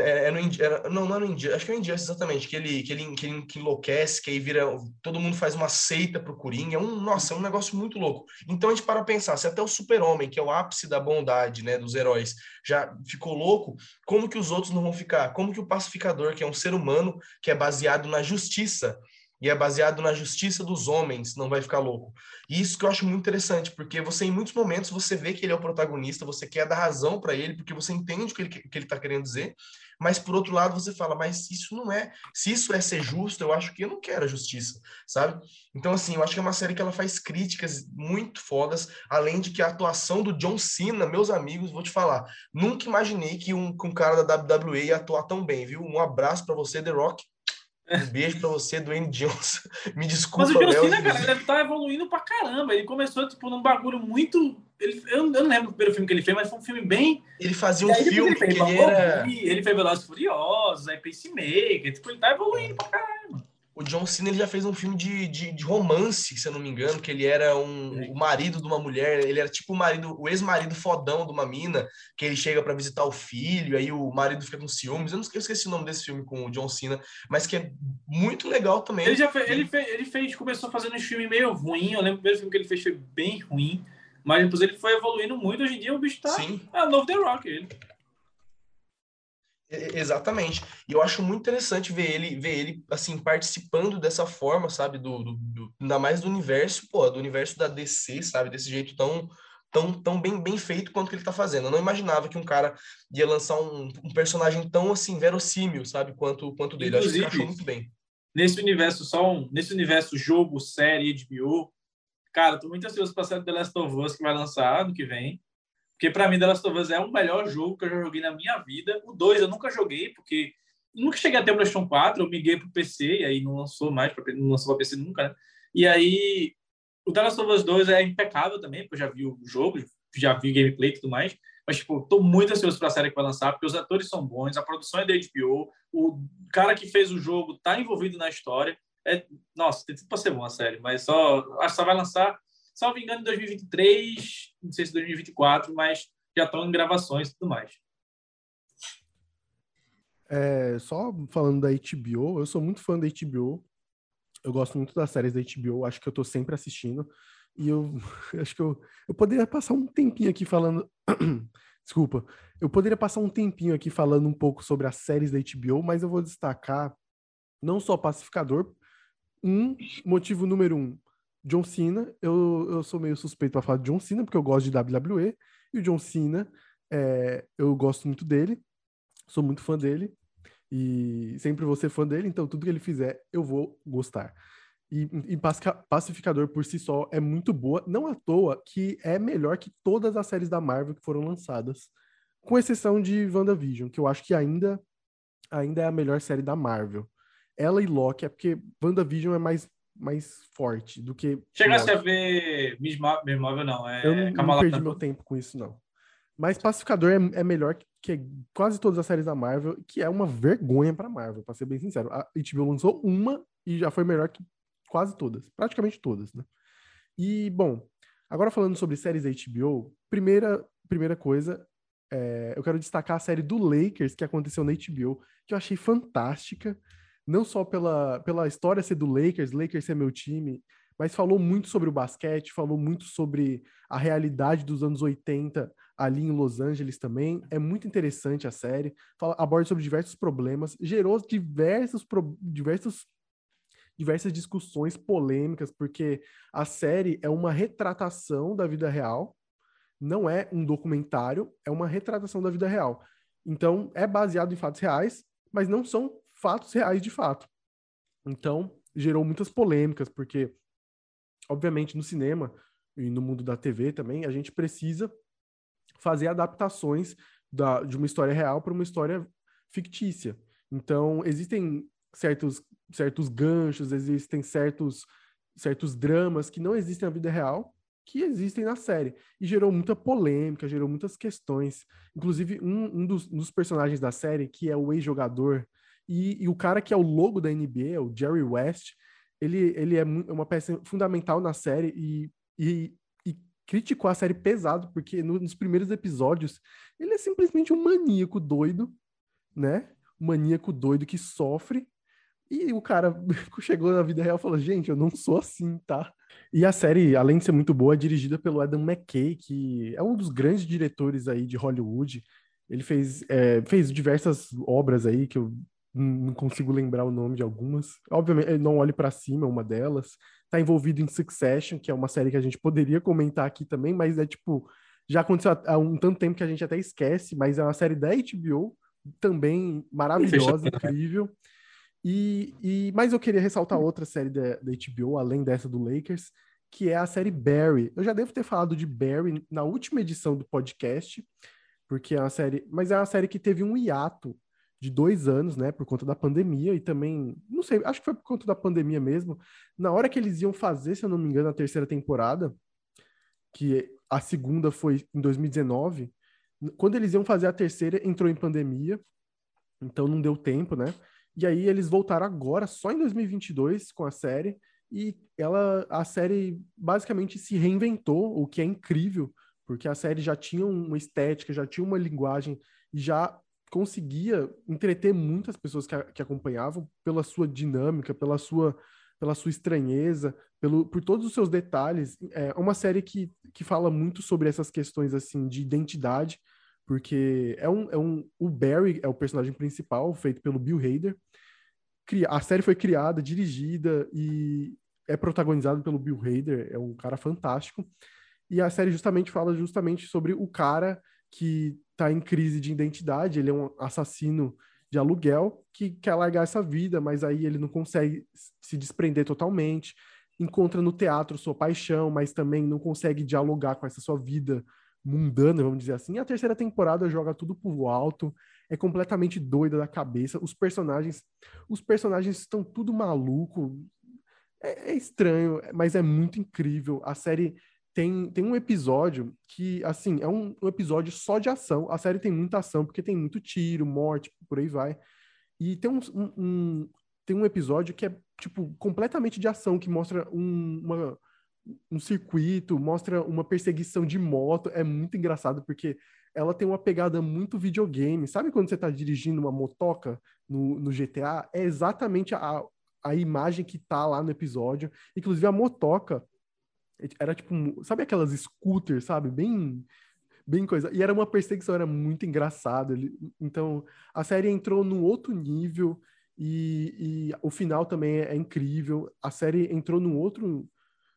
É, é no, era, não, não é no Injustice, acho que é no Injustice exatamente, que ele, que, ele, que ele que enlouquece, que aí vira, todo mundo faz uma seita pro Coringa, é um, nossa, é um negócio muito louco. Então a gente para pensar, se até o super-homem, que é o ápice da bondade, né, dos heróis, já ficou louco, como que os outros não vão ficar? Como que o pacificador, que é um ser humano, que é baseado na justiça, e é baseado na justiça dos homens, não vai ficar louco. E isso que eu acho muito interessante, porque você, em muitos momentos, você vê que ele é o protagonista, você quer dar razão para ele, porque você entende o que ele, que ele tá querendo dizer, mas por outro lado você fala, mas isso não é, se isso é ser justo, eu acho que eu não quero a justiça, sabe? Então, assim, eu acho que é uma série que ela faz críticas muito fodas, além de que a atuação do John Cena, meus amigos, vou te falar, nunca imaginei que um, que um cara da WWE ia atuar tão bem, viu? Um abraço para você, The Rock, um beijo pra você, Dwayne Johnson. [laughs] Me desculpa, Mas o John Cena, cara, ele tá evoluindo pra caramba. Ele começou, tipo, num bagulho muito... Ele, eu, eu não lembro o primeiro filme que ele fez, mas foi um filme bem... Ele fazia um filme ele que ele era... Ele fez Velozes Furiosos, aí Pacemaker. Tipo, ele tá evoluindo pra caramba o John Cena ele já fez um filme de, de, de, romance, se eu não me engano, que ele era um, o marido de uma mulher, ele era tipo o marido, o ex-marido fodão de uma mina, que ele chega para visitar o filho, aí o marido fica com ciúmes. Eu não eu esqueci o nome desse filme com o John Cena, mas que é muito legal também. Ele já fez, ele fez, ele fez começou fazendo um filme meio ruim, eu lembro o primeiro filme que ele fez foi bem ruim, mas depois ele foi evoluindo muito, hoje em dia o bicho tá Sim. é o novo The Rock, ele. Exatamente. E eu acho muito interessante ver ele, ver ele assim, participando dessa forma, sabe? Do, do, do, ainda mais do universo, pô, do universo da DC, sabe? Desse jeito tão, tão, tão bem, bem feito quanto que ele tá fazendo. Eu não imaginava que um cara ia lançar um, um personagem tão assim, verossímil, sabe? Quanto, quanto dele. Inclusive, acho que muito bem. Nesse universo, só um, nesse universo jogo, série, HBO, cara, tô muito ansioso pra série The Last of Us que vai lançar ano que vem. Porque para mim, The Last of Us é o melhor jogo que eu já joguei na minha vida. O 2 eu nunca joguei, porque nunca cheguei a ter o PlayStation 4, eu miguei pro PC, e aí não lançou mais, não lançou para PC nunca, né? E aí, o The Last of Us 2 é impecável também, porque eu já vi o jogo, já vi gameplay e tudo mais. Mas, tipo, tô muito ansioso para a série que vai lançar, porque os atores são bons, a produção é da HBO, o cara que fez o jogo tá envolvido na história. É, nossa, tem tudo para ser bom a série, mas só acho que só vai lançar salvo engano, em 2023, não sei se 2024, mas já estão em gravações e tudo mais. É, só falando da HBO, eu sou muito fã da HBO. Eu gosto muito das séries da HBO, acho que eu tô sempre assistindo. E eu [laughs] acho que eu, eu poderia passar um tempinho aqui falando. [clears throat] Desculpa. Eu poderia passar um tempinho aqui falando um pouco sobre as séries da HBO, mas eu vou destacar não só Pacificador. Um motivo número um, John Cena, eu, eu sou meio suspeito para falar de John Cena, porque eu gosto de WWE, e o John Cena, é, eu gosto muito dele, sou muito fã dele, e sempre vou ser fã dele, então tudo que ele fizer, eu vou gostar. E, e Pacificador por si só é muito boa, não à toa que é melhor que todas as séries da Marvel que foram lançadas, com exceção de WandaVision, que eu acho que ainda, ainda é a melhor série da Marvel. Ela e Loki é porque WandaVision é mais mais forte do que. Chegasse a ver Miss Marvel, não. É eu não, não perdi meu tempo com isso, não. Mas Pacificador é, é, melhor que quase todas as séries da Marvel, que é uma vergonha pra Marvel, pra ser bem sincero. A HBO lançou uma e já foi melhor que quase todas. Praticamente todas, né? E, bom, agora falando sobre séries da HBO, primeira, primeira coisa, é, eu quero destacar a série do Lakers que aconteceu na HBO, que eu achei fantástica não só pela, pela história ser do Lakers, Lakers ser meu time, mas falou muito sobre o basquete, falou muito sobre a realidade dos anos 80 ali em Los Angeles também. É muito interessante a série, fala, aborda sobre diversos problemas, gerou diversos, diversos diversas discussões polêmicas, porque a série é uma retratação da vida real, não é um documentário, é uma retratação da vida real. Então, é baseado em fatos reais, mas não são fatos reais de fato. Então, gerou muitas polêmicas, porque, obviamente, no cinema e no mundo da TV também, a gente precisa fazer adaptações da, de uma história real para uma história fictícia. Então, existem certos, certos ganchos, existem certos, certos dramas que não existem na vida real, que existem na série. E gerou muita polêmica, gerou muitas questões. Inclusive, um, um, dos, um dos, personagens da série, que é o ex-jogador, e, e, o cara que é o logo da NBA, o Jerry West, ele, ele é uma peça fundamental na série e, e, e criticou a série pesado, porque no, nos primeiros episódios ele é simplesmente um maníaco doido, né? Um maníaco doido que sofre. E o cara [laughs] chegou na vida real e falou: Gente, eu não sou assim, tá? E a série, além de ser muito boa, é dirigida pelo Adam McKay, que é um dos grandes diretores aí de Hollywood. Ele fez, é, fez diversas obras aí que eu não consigo lembrar o nome de algumas. Obviamente, Não Olhe para Cima é uma delas. Tá envolvido em Succession, que é uma série que a gente poderia comentar aqui também, mas é tipo, já aconteceu há um tanto tempo que a gente até esquece, mas é uma série da HBO, também maravilhosa, incrível. E, e, mas eu queria ressaltar outra série da, da HBO, além dessa do Lakers, que é a série Barry. Eu já devo ter falado de Barry na última edição do podcast, porque é uma série, mas é uma série que teve um hiato de dois anos, né, por conta da pandemia e também, não sei, acho que foi por conta da pandemia mesmo. Na hora que eles iam fazer, se eu não me engano, a terceira temporada, que a segunda foi em 2019, quando eles iam fazer a terceira, entrou em pandemia, então não deu tempo, né? E aí eles voltaram agora, só em 2022, com a série, e ela, a série basicamente se reinventou, o que é incrível, porque a série já tinha uma estética, já tinha uma linguagem, já conseguia entreter muitas pessoas que, que acompanhavam pela sua dinâmica, pela sua, pela sua estranheza, pelo, por todos os seus detalhes. É uma série que, que fala muito sobre essas questões assim de identidade, porque é um, é um o Barry é o personagem principal, feito pelo Bill Hader. A série foi criada, dirigida e é protagonizada pelo Bill Hader, é um cara fantástico. E a série justamente fala justamente sobre o cara que está em crise de identidade, ele é um assassino de aluguel que quer largar essa vida, mas aí ele não consegue se desprender totalmente. Encontra no teatro sua paixão, mas também não consegue dialogar com essa sua vida mundana, vamos dizer assim. E a terceira temporada joga tudo pro alto, é completamente doida da cabeça. Os personagens, os personagens estão tudo maluco. É, é estranho, mas é muito incrível. A série tem, tem um episódio que, assim, é um, um, episódio só de ação. A série tem muita ação, porque tem muito tiro, morte, por aí vai. E tem um, um tem um episódio que é, tipo, completamente de ação, que mostra um, uma, um circuito, mostra uma perseguição de moto. É muito engraçado, porque ela tem uma pegada muito videogame. Sabe quando você tá dirigindo uma motoca no, no GTA? É exatamente a, a imagem que tá lá no episódio. Inclusive, a motoca era tipo, sabe aquelas scooters, sabe? Bem bem coisa. E era uma perseguição, era muito engraçado. Então, a série entrou num outro nível e, e, o final também é incrível. A série entrou num outro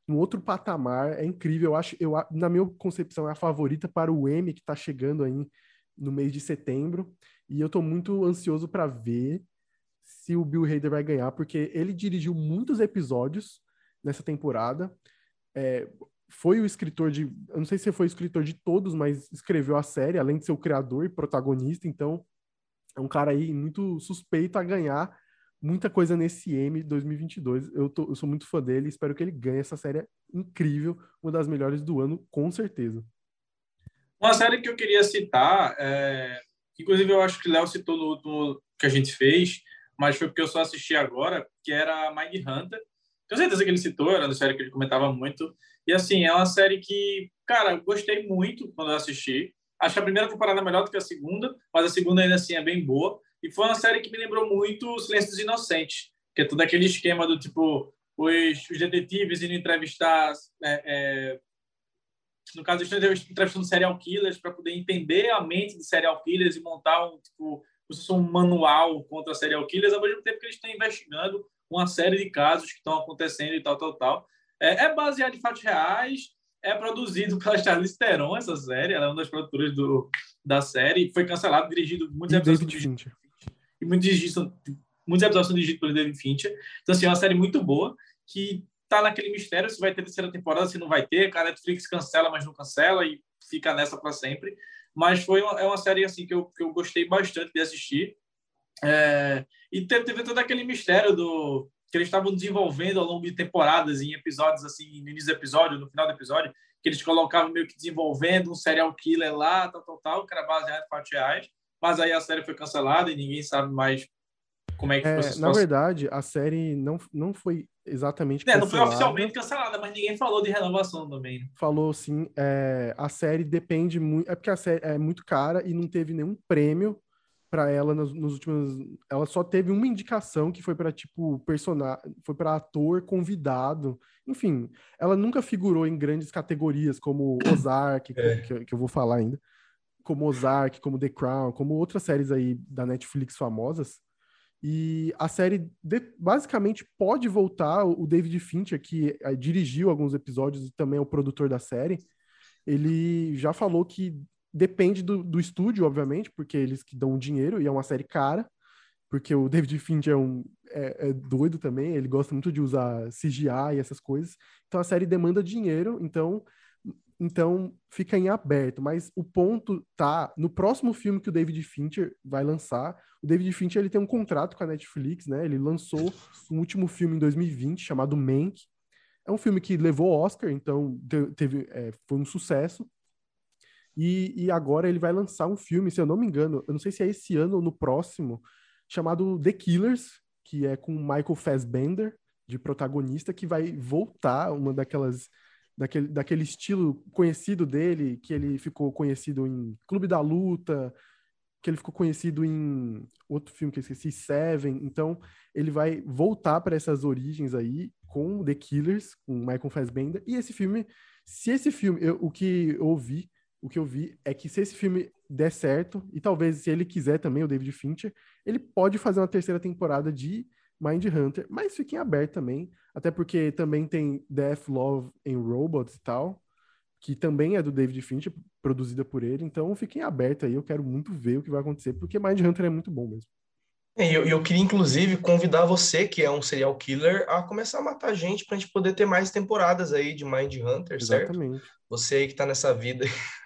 num outro patamar, é incrível. Eu acho, eu na minha concepção é a favorita para o Emmy que está chegando aí no mês de setembro, e eu estou muito ansioso para ver se o Bill Hader vai ganhar, porque ele dirigiu muitos episódios nessa temporada é, foi o escritor de. Eu não sei se foi o escritor de todos, mas escreveu a série, além de ser o criador e protagonista, então é um cara aí muito suspeito a ganhar muita coisa nesse M 2022. Eu, tô, eu sou muito fã dele, espero que ele ganhe essa série incrível, uma das melhores do ano, com certeza. Uma série que eu queria citar, é... inclusive eu acho que Léo citou no último que a gente fez, mas foi porque eu só assisti agora, que era Mind Hunter, tenho certeza que ele citou, era uma série que ele comentava muito. E assim, é uma série que, cara, gostei muito quando eu assisti. Acho que a primeira temporada é melhor do que a segunda, mas a segunda ainda assim é bem boa. E foi uma série que me lembrou muito O Silêncio dos Inocentes, que é todo aquele esquema do tipo, os, os detetives indo entrevistar. É, é, no caso, eles estão entrevistando serial killers para poder entender a mente de serial killers e montar um, tipo, um manual contra serial killers, ao mesmo tempo que eles estão investigando uma série de casos que estão acontecendo e tal, tal, tal. É, é baseado em fatos reais, é produzido [laughs] pela Charlize Theron, essa série, ela é uma das produtoras do, da série, foi cancelado, dirigido muitos episódios. David Fincher. E muitos, muitos episódios são dirigidos pelo David Fincher. Então, assim, é uma série muito boa, que tá naquele mistério se vai ter terceira temporada, se não vai ter. A Netflix cancela, mas não cancela, e fica nessa para sempre. Mas foi uma, é uma série assim que eu, que eu gostei bastante de assistir. É, e teve, teve todo aquele mistério do que eles estavam desenvolvendo ao longo de temporadas, em episódios assim, no início do episódio, no final do episódio, que eles colocavam meio que desenvolvendo um serial killer lá, tal, tal, tal, que era baseado em fatos reais. Mas aí a série foi cancelada e ninguém sabe mais como é que É, foi na verdade, a série não, não foi exatamente É, não foi cancelada. oficialmente cancelada, mas ninguém falou de renovação também. né? Falou assim, é, a série depende muito. É porque a série é muito cara e não teve nenhum prêmio pra ela nos, nos últimos. Ela só teve uma indicação que foi pra tipo personagem, foi para ator convidado. Enfim, ela nunca figurou em grandes categorias como [coughs] Ozark, que- É. que, eu- que eu vou falar ainda, como Ozark, como The Crown, como outras séries aí da Netflix famosas. E a série de- basicamente pode voltar. O David Fincher, que eh, dirigiu alguns episódios e também é o produtor da série, ele já falou que depende do, do estúdio, obviamente, porque eles que dão o dinheiro e é uma série cara, porque o David Fincher é, um, é, é doido também, ele gosta muito de usar CGI e essas coisas. Então a série demanda dinheiro, então então fica em aberto, mas o ponto tá no próximo filme que o David Fincher vai lançar. O David Fincher ele tem um contrato com a Netflix, né? Ele lançou um último filme em 2020 chamado Mank. É um filme que levou Oscar, então te- teve, é, foi um sucesso. E, e agora ele vai lançar um filme, se eu não me engano, eu não sei se é esse ano ou no próximo, chamado The Killers, que é com Michael Fassbender de protagonista, que vai voltar uma daquelas daquele, daquele estilo conhecido dele, que ele ficou conhecido em Clube da Luta, que ele ficou conhecido em outro filme que eu esqueci, Seven. Então, ele vai voltar para essas origens aí com The Killers, com Michael Fassbender. E esse filme, se esse filme, eu- o que eu ouvi, o que eu vi é que se esse filme der certo, e talvez se ele quiser também, o David Fincher, ele pode fazer uma terceira temporada de Mind Hunter, mas fiquem aberto também, até porque também tem Death, Love and Robots e tal, que também é do David Fincher, produzida por ele, então fiquem abertos aí, eu quero muito ver o que vai acontecer, porque Mind Hunter é muito bom mesmo. E eu, eu queria, inclusive, convidar você, que é um serial killer, a começar a matar gente pra gente poder ter mais temporadas aí de Mind Hunter, certo? Exatamente. Você aí que tá nessa vida, [laughs]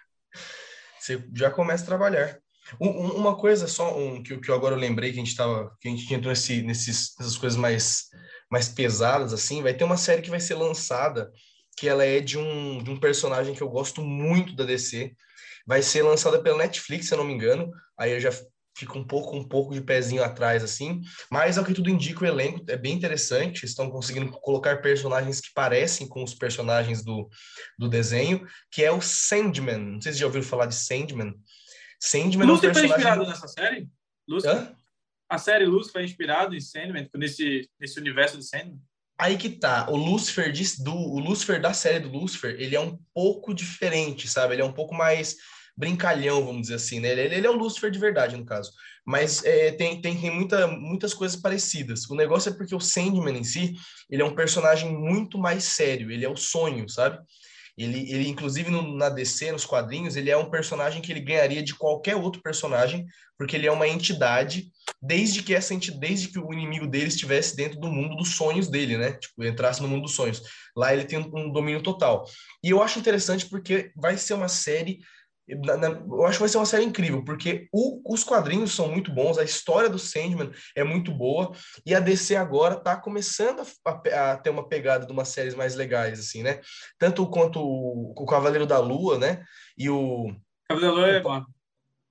você já começa a trabalhar. Um- um- uma coisa só um, que, que eu agora eu lembrei que a gente tava, que a gente entrou nesse, nesses, nessas coisas mais, mais pesadas, assim, vai ter uma série que vai ser lançada, que ela é de um, de um personagem que eu gosto muito da DC. Vai ser lançada pela Netflix, se eu não me engano. Aí eu já fico um pouco, um pouco de pezinho atrás, assim. Mas, ao que tudo indica, o elenco é bem interessante. Estão conseguindo colocar personagens que parecem com os personagens do, do desenho que é o Sandman. Não sei se já ouviram falar de Sandman. Sandman é um Lucifer foi personagem... inspirado nessa série? Hã? A série Lucifer foi inspirado em Sandman, nesse, nesse universo de Sandman? Aí que tá, o Lucifer, de- do, o Lucifer da série do Lucifer, ele é um pouco diferente, sabe? Ele é um pouco mais brincalhão, vamos dizer assim, né? Ele, ele é o Lucifer de verdade, no caso. Mas é, tem, tem, tem muita, muitas coisas parecidas. O negócio é porque o Sandman em si, ele é um personagem muito mais sério, ele é o sonho, sabe? Ele, ele inclusive, no, na DC, nos quadrinhos, ele é um personagem que ele ganharia de qualquer outro personagem, porque ele é uma entidade, desde que essa entidade, desde que o inimigo dele estivesse dentro do mundo dos sonhos dele, né? Tipo, entrasse no mundo dos sonhos. Lá ele tem um, um domínio total. E eu acho interessante porque vai ser uma série. Na- na- eu acho que vai ser uma série incrível, porque o- os quadrinhos são muito bons, a história do Sandman é muito boa, e a DC agora está começando a, a- a ter uma pegada de umas séries mais legais, assim, né? Tanto quanto o, o Cavaleiro da Lua, né? E o. Cavaleiro é bom.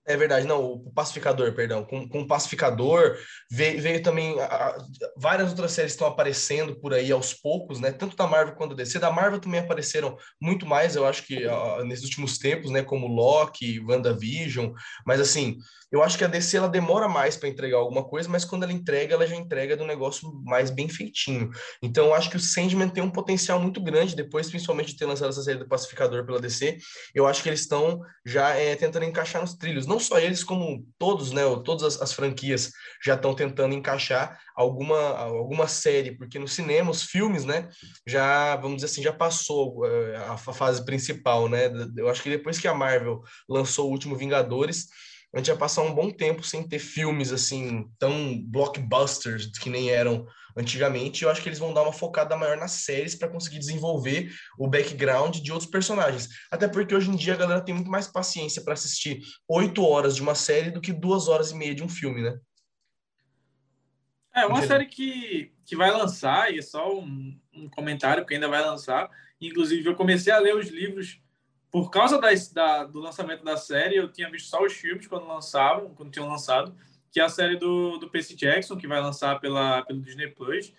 É verdade, não, o Pacificador, perdão. Com, com o Pacificador, veio, veio também. a- a- várias outras séries estão aparecendo por aí aos poucos, né? Tanto da Marvel quanto da DC. Da Marvel também apareceram muito mais, eu acho que ah, nesses últimos tempos, né? Como Loki, WandaVision. Mas assim, eu acho que a DC ela demora mais para entregar alguma coisa, mas quando ela entrega, ela já entrega de um negócio mais bem feitinho. Então, eu acho que o Sandman tem um potencial muito grande, depois, principalmente, de ter lançado essa série do Pacificador pela DC. Eu acho que eles estão já é, tentando encaixar nos trilhos. Não só eles, como todos, né? Todas as, as franquias já estão tentando encaixar alguma, alguma série, porque no cinema, os filmes, né? Já, vamos dizer assim, já passou eh, a, a fase principal, né? Eu acho que depois que a Marvel lançou o último Vingadores, a gente ia passar um bom tempo sem ter filmes assim tão blockbusters que nem eram antigamente. Eu acho que eles vão dar uma focada maior nas séries para conseguir desenvolver o background de outros personagens. Até porque hoje em dia a galera tem muito mais paciência para assistir oito horas de uma série do que duas horas e meia de um filme, né? É uma série que, que vai lançar, e é só um, um comentário que ainda vai lançar. Inclusive, eu comecei a ler os livros por causa da, do lançamento da série. Eu tinha visto só os filmes quando lançavam, quando tinham lançado, que é a série do, do Percy Jackson, que vai lançar pela, pelo Disney Plus.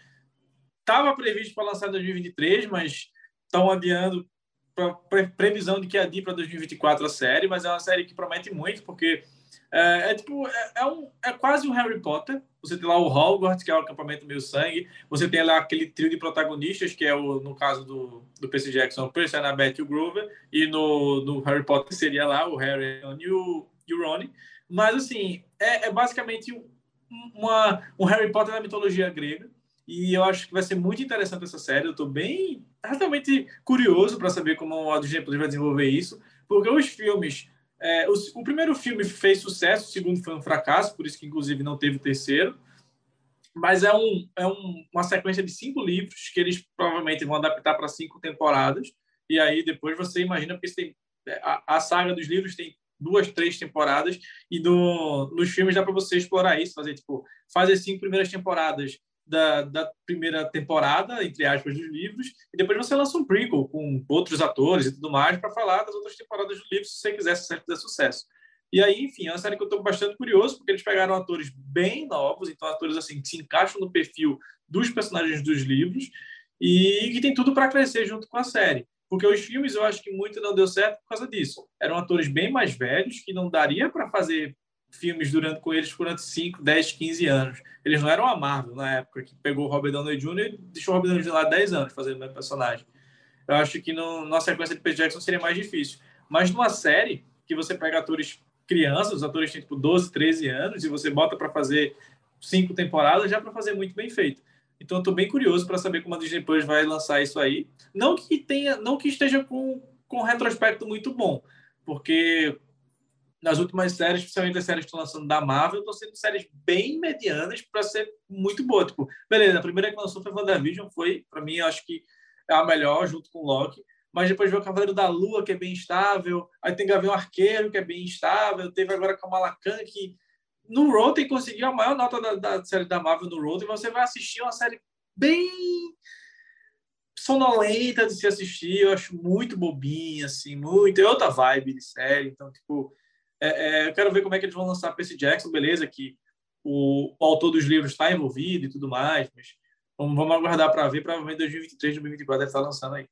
Estava previsto para lançar em 2023, mas estão adiando para previsão de que adie para 2024 a série, mas é uma série que promete muito, porque é, é tipo, é, é, um, é quase um Harry Potter. Você tem lá o Hogwarts, que é o acampamento meio sangue. Você tem lá aquele trio de protagonistas, que é o, no caso do, do Percy Jackson, o Percy, Annabeth e o Grover. E no, no Harry Potter seria lá o Harry e o, e o Ron. Mas, assim, é, é basicamente uma, um Harry Potter da mitologia grega. E eu acho que vai ser muito interessante essa série. Eu estou bem, realmente curioso para saber como a Disney vai desenvolver isso. Porque os filmes é, o, o, primeiro filme fez sucesso, o segundo foi um fracasso, por isso que inclusive não teve o terceiro. Mas é, um, é um, uma sequência de cinco livros que eles provavelmente vão adaptar para cinco temporadas. E aí depois você imagina, porque tem, é, a, a saga dos livros tem duas, três temporadas, e no, nos filmes dá para você explorar isso, fazer tipo, fazer cinco primeiras temporadas da, da, primeira temporada, entre aspas, dos livros, e depois você lança um prequel com outros atores e tudo mais para falar das outras temporadas dos livros, se você quiser, se você quiser sucesso. E aí, enfim, é uma série que eu estou bastante curioso, porque eles pegaram atores bem novos, então atores assim que se encaixam no perfil dos personagens dos livros e que tem tudo para crescer junto com a série. Porque os filmes eu acho que muito não deu certo por causa disso. Eram atores bem mais velhos que não daria para fazer filmes durante com eles durante 5, 10, 15 anos. Eles não eram a Marvel na época, que pegou o Robert Downey Jr. e deixou o Robert Downey Jr. lá 10 anos fazendo o mesmo personagem. Eu acho que no, na sequência de Peter Jackson seria mais difícil. Mas numa série que você pega atores crianças, os atores têm tipo 12, 13 anos, e você bota para fazer cinco temporadas, já para fazer muito bem feito. Então eu tô bem curioso para saber como a Disney Plus vai lançar isso aí. Não que tenha, não que esteja com, com um retrospecto muito bom, porque nas últimas séries, especialmente as séries que estão lançando da Marvel, estão sendo séries bem medianas para ser muito boa. Tipo, beleza, a primeira que lançou foi WandaVision, foi, para mim, acho que é a melhor, junto com Loki. Mas depois veio o Cavaleiro da Lua, que é bem estável. Aí tem Gavião Arqueiro, que é bem estável. Teve agora Kamala Khan, que no Rotten conseguiu a maior nota da, da série da Marvel no Rotten. Você vai assistir uma série bem sonolenta de se assistir. Eu acho muito bobinha, assim, muito. É outra vibe de série. Então, tipo, é, é, eu quero ver como é que eles vão lançar Percy Jackson, beleza, que o, o autor dos livros está envolvido e tudo mais, mas vamos, vamos aguardar para ver, provavelmente 2023, 2024 deve estar lançando aí.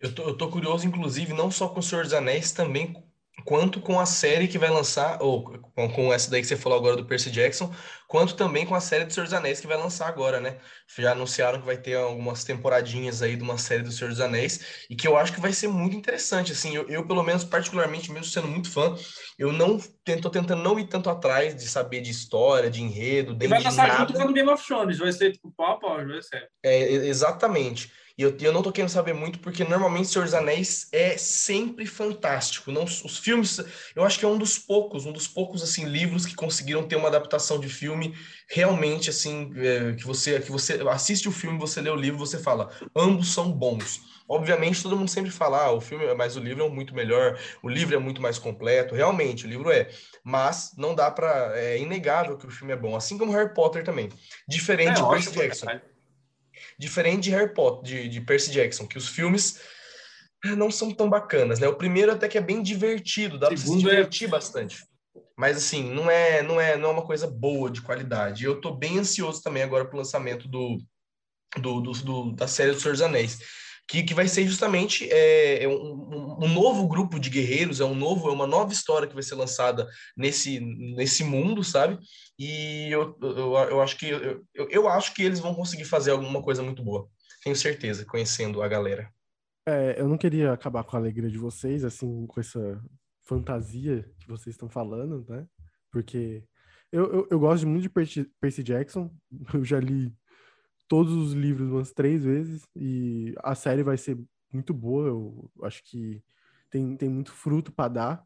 Eu tô, eu tô curioso, inclusive, não só com o Senhor dos Anéis, também quanto com a série que vai lançar, ou com, com, essa daí que você falou agora do Percy Jackson, quanto também com a série do Senhor dos Anéis que vai lançar agora, né? Já anunciaram que vai ter algumas temporadinhas aí de uma série do Senhor dos Anéis, e que eu acho que vai ser muito interessante, assim, eu, eu pelo menos, particularmente, mesmo sendo muito fã, eu não tô tentando não ir tanto atrás de saber de história, de enredo, de vai lançar junto com o Game of Thrones, vai ser tipo pau a pau, vai ser. É, exatamente. E eu, eu não tô querendo saber muito, porque normalmente Senhor dos Anéis é sempre fantástico. Não, os filmes, eu acho que é um dos poucos, um dos poucos assim livros que conseguiram ter uma adaptação de filme realmente assim é, que você que você assiste o filme, você lê o livro, você fala, ambos são bons. Obviamente, todo mundo sempre fala, ah, o filme, mas o livro é muito melhor, o livro é muito mais completo. Realmente, o livro é. Mas não dá para. É inegável que o filme é bom. Assim como Harry Potter também. Diferente é, de Percy Jackson. Diferente de Harry Potter, de, de Percy Jackson, que os filmes não são tão bacanas, né? O primeiro até que é bem divertido, dá para se é divertir é... bastante. Mas assim, não é, não é, não é uma coisa boa de qualidade. Eu tô bem ansioso também agora pro lançamento do, do, do, do da série do Senhor dos Anéis. Que, que vai ser justamente é, é um, um, novo grupo de guerreiros, é um novo, é uma nova história que vai ser lançada nesse, nesse mundo, sabe? E eu, eu, eu acho que eu, eu acho que eles vão conseguir fazer alguma coisa muito boa. Tenho certeza, conhecendo a galera. É, eu não queria acabar com a alegria de vocês, assim, com essa fantasia que vocês estão falando, né? Porque eu, eu, eu gosto muito de Percy, Percy Jackson. Eu já li todos os livros umas três vezes e a série vai ser muito boa. Eu acho que tem, tem muito fruto para dar.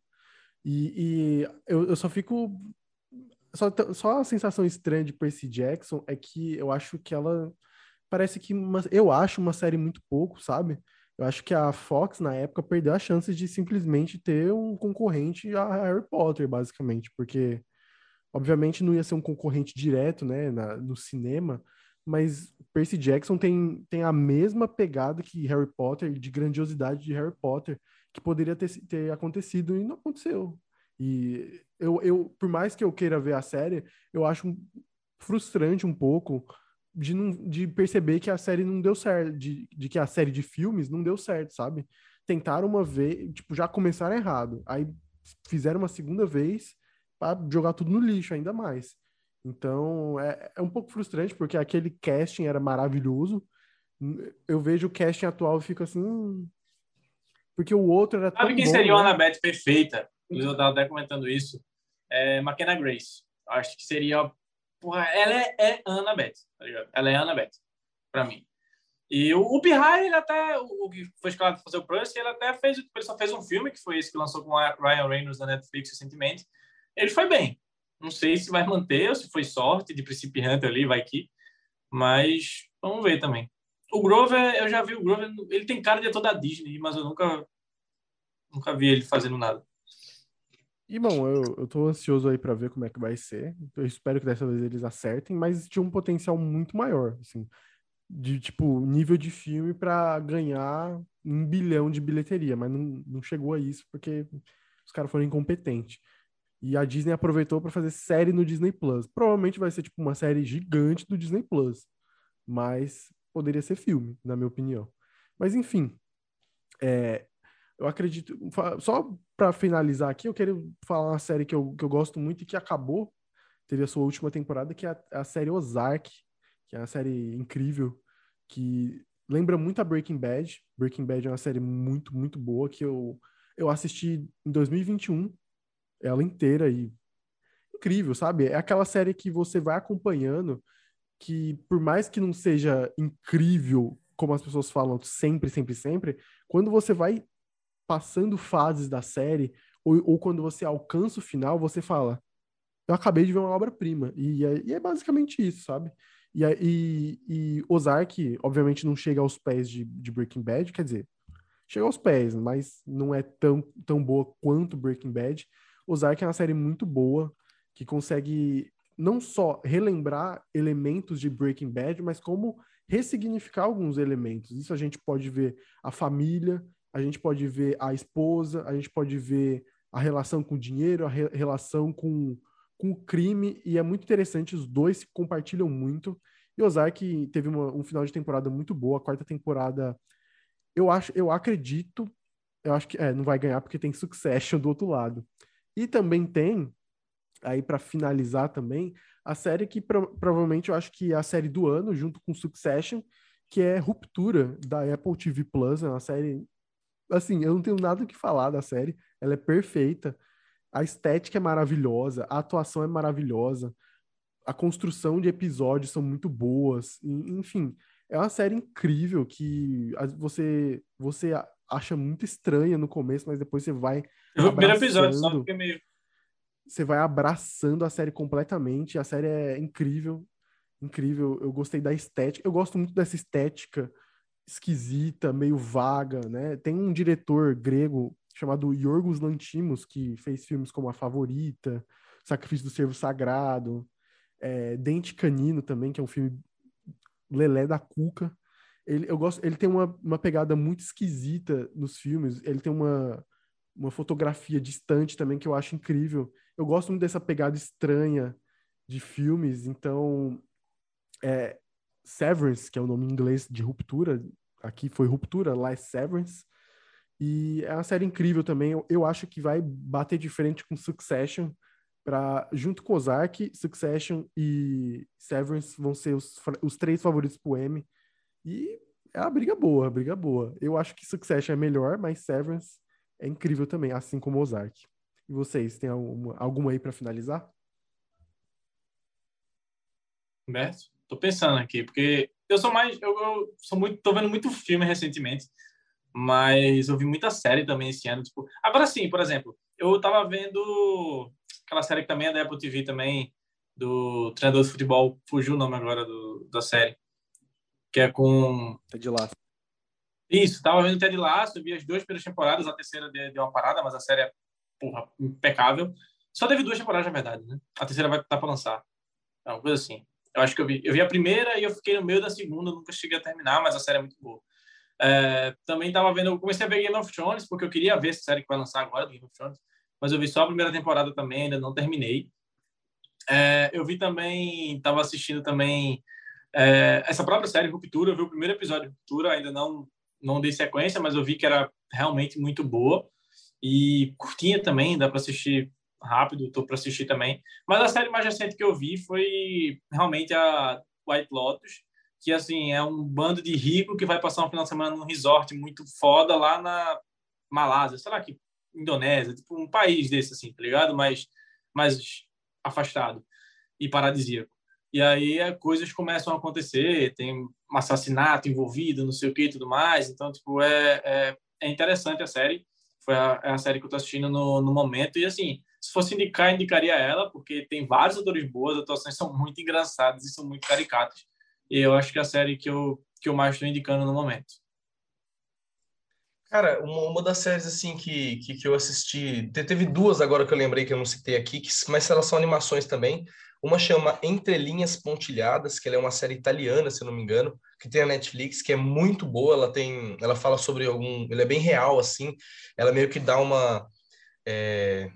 E, e eu, eu só fico só, só a sensação estranha de Percy Jackson é que eu acho que ela parece que uma, eu acho uma série muito pouco, sabe? Eu acho que a Fox na época perdeu a chance de simplesmente ter um concorrente a Harry Potter, basicamente, porque Obviamente não ia ser um concorrente direto, né, na, no cinema, mas Percy Jackson tem, tem a mesma pegada que Harry Potter, de grandiosidade de Harry Potter, que poderia ter, ter acontecido e não aconteceu. E eu, eu, por mais que eu queira ver a série, eu acho frustrante um pouco de, não, de perceber que a série não deu certo, de, de que a série de filmes não deu certo, sabe? Tentaram uma vez, tipo, já começaram errado. Aí fizeram uma segunda vez para jogar tudo no lixo ainda mais. Então é, é um pouco frustrante porque aquele casting era maravilhoso. Eu vejo o casting atual e fico assim. Hum... Porque o outro era Sabe quem bom, seria né? uma Annabeth perfeita? Eu estava até comentando isso. É McKenna Grace. Acho que seria. Porra, ela é, é Annabeth, tá ligado? Ela é Annabeth, pra mim. E o, o Pihai, ele até, o, o que foi escalado para fazer o Percy, ele até fez, ele só fez um filme, que foi esse que lançou com a Ryan Reynolds na Netflix recentemente. Ele foi bem. Não sei se vai manter ou se foi sorte de principiante ali, vai que. Mas vamos ver também. O Grover, eu já vi o Grover, ele tem cara de ator da Disney, mas eu nunca nunca vi ele fazendo nada. E bom, eu, eu tô ansioso aí para ver como é que vai ser. Eu espero que dessa vez eles acertem, mas tinha um potencial muito maior, assim, de tipo nível de filme para ganhar um bilhão de bilheteria, mas não, não chegou a isso porque os caras foram incompetentes. E a Disney aproveitou para fazer série no Disney Plus. Provavelmente vai ser tipo uma série gigante do Disney Plus, mas poderia ser filme, na minha opinião. Mas enfim, é, eu acredito. Só para finalizar aqui, eu quero falar uma série que eu, que eu gosto muito e que acabou, teve a sua última temporada, que é a, a série Ozark, que é uma série incrível, que lembra muito a Breaking Bad. Breaking Bad é uma série muito, muito boa que eu, eu assisti em 2021 ela inteira e incrível, sabe? É aquela série que você vai acompanhando que por mais que não seja incrível, como as pessoas falam sempre, sempre, sempre, quando você vai passando fases da série ou, ou quando você alcança o final, você fala, eu acabei de ver uma obra-prima. E, é, e, é basicamente isso, sabe? E, e, e Ozark, obviamente, não chega aos pés de, de Breaking Bad, quer dizer, chega aos pés, mas não é tão, tão boa quanto Breaking Bad. Ozark é uma série muito boa, que consegue não só relembrar elementos de Breaking Bad, mas como ressignificar alguns elementos. Isso a gente pode ver a família, a gente pode ver a esposa, a gente pode ver a relação com o dinheiro, a re relação com, com o crime, e é muito interessante, os dois se compartilham muito. E Ozark teve uma, um final de temporada muito boa, a quarta temporada, eu acho, eu acredito, eu acho que é, não vai ganhar porque tem Succession do outro lado. E também tem, aí para finalizar também, a série que pro provavelmente eu acho que é a série do ano, junto com Succession, que é Ruptura, da Apple TV Plus. É uma série. Assim, eu não tenho nada o que falar da série, ela é perfeita. A estética é maravilhosa, a atuação é maravilhosa, a construção de episódios são muito boas, enfim, é uma série incrível que você você acha muito estranha no começo, mas depois você vai. Eu vi o primeiro episódio, só porque meio. Você vai abraçando a série completamente. A série é incrível. Incrível. Eu gostei da estética. Eu gosto muito dessa estética esquisita, meio vaga, né? Tem um diretor grego chamado Yorgos Lantimos que fez filmes como A Favorita, Sacrifício do Servo Sagrado, é, Dente Canino também, que é um filme Lelé da Cuca. Ele, eu gosto, ele tem uma, uma pegada muito esquisita nos filmes. Ele tem uma, uma fotografia distante também que eu acho incrível. Eu gosto muito dessa pegada estranha de filmes. Então, é, Severance, que é o nome em inglês de ruptura, aqui foi ruptura, lá é Severance. E é uma série incrível também. Eu, eu acho que vai bater de frente com Succession. Pra, junto com Ozark, Succession e Severance vão ser os, os três favoritos pro Emmy. E é uma briga boa, uma briga boa. Eu acho que Succession é melhor, mas Severance é incrível também, assim como Ozark. E vocês, tem alguma, alguma aí para finalizar? Humberto? Tô pensando aqui, porque eu sou mais. Eu, eu, sou muito. tô vendo muito filme recentemente, mas eu vi muita série também esse ano. Tipo, agora sim, por exemplo, eu tava vendo aquela série que também é da Apple TV também, do treinador de futebol, fugiu o nome agora do, da série que é com. Ted Lasso. Isso, tava vendo Ted Lasso, vi as duas primeiras temporadas, a terceira deu uma parada, mas a série é, porra, impecável. Só teve duas temporadas, na verdade, né? A terceira vai estar para lançar. É uma coisa assim. Eu acho que eu vi, eu vi a primeira e eu fiquei no meio da segunda, nunca cheguei a terminar, mas a série é muito boa. É, também tava vendo, eu comecei a ver Game of Thrones, porque eu queria ver essa série que vai lançar agora, Game of Thrones, mas eu vi só a primeira temporada também, ainda não terminei. É, eu vi também, estava assistindo também é, essa própria série Ruptura, eu vi o primeiro episódio de Ruptura, ainda não, não dei sequência, mas eu vi que era realmente muito boa e curtinha também, dá para assistir rápido, estou para assistir também. Mas a série mais recente que eu vi foi realmente a White Lotus, que assim é um bando de rico que vai passar um final de semana num resort muito foda lá na Malásia, sei lá que Indonésia, tipo um país desse assim, tá ligado? Mas mais afastado e paradisíaco. E aí é, coisas começam a acontecer, tem um assassinato envolvido, não sei o que e tudo mais. Então, tipo, é, é, é interessante a série. Foi a, é a série que eu tô assistindo no, no momento. E, assim, se fosse indicar, indicaria ela, porque tem vários atores boas, as atuações são muito engraçadas e são muito caricatas. E eu acho que é a série que eu, que eu mais estou indicando no momento. Cara, uma, uma das séries assim que, que, que, eu assisti, teve duas agora que eu lembrei que eu não citei aqui, que, mas elas são animações também. Uma chama Entre Linhas Pontilhadas, que é uma série italiana, se eu não me engano, que tem a Netflix, que é muito boa. Ela tem, ela fala sobre algum, ela é bem real assim. Ela meio que dá uma é,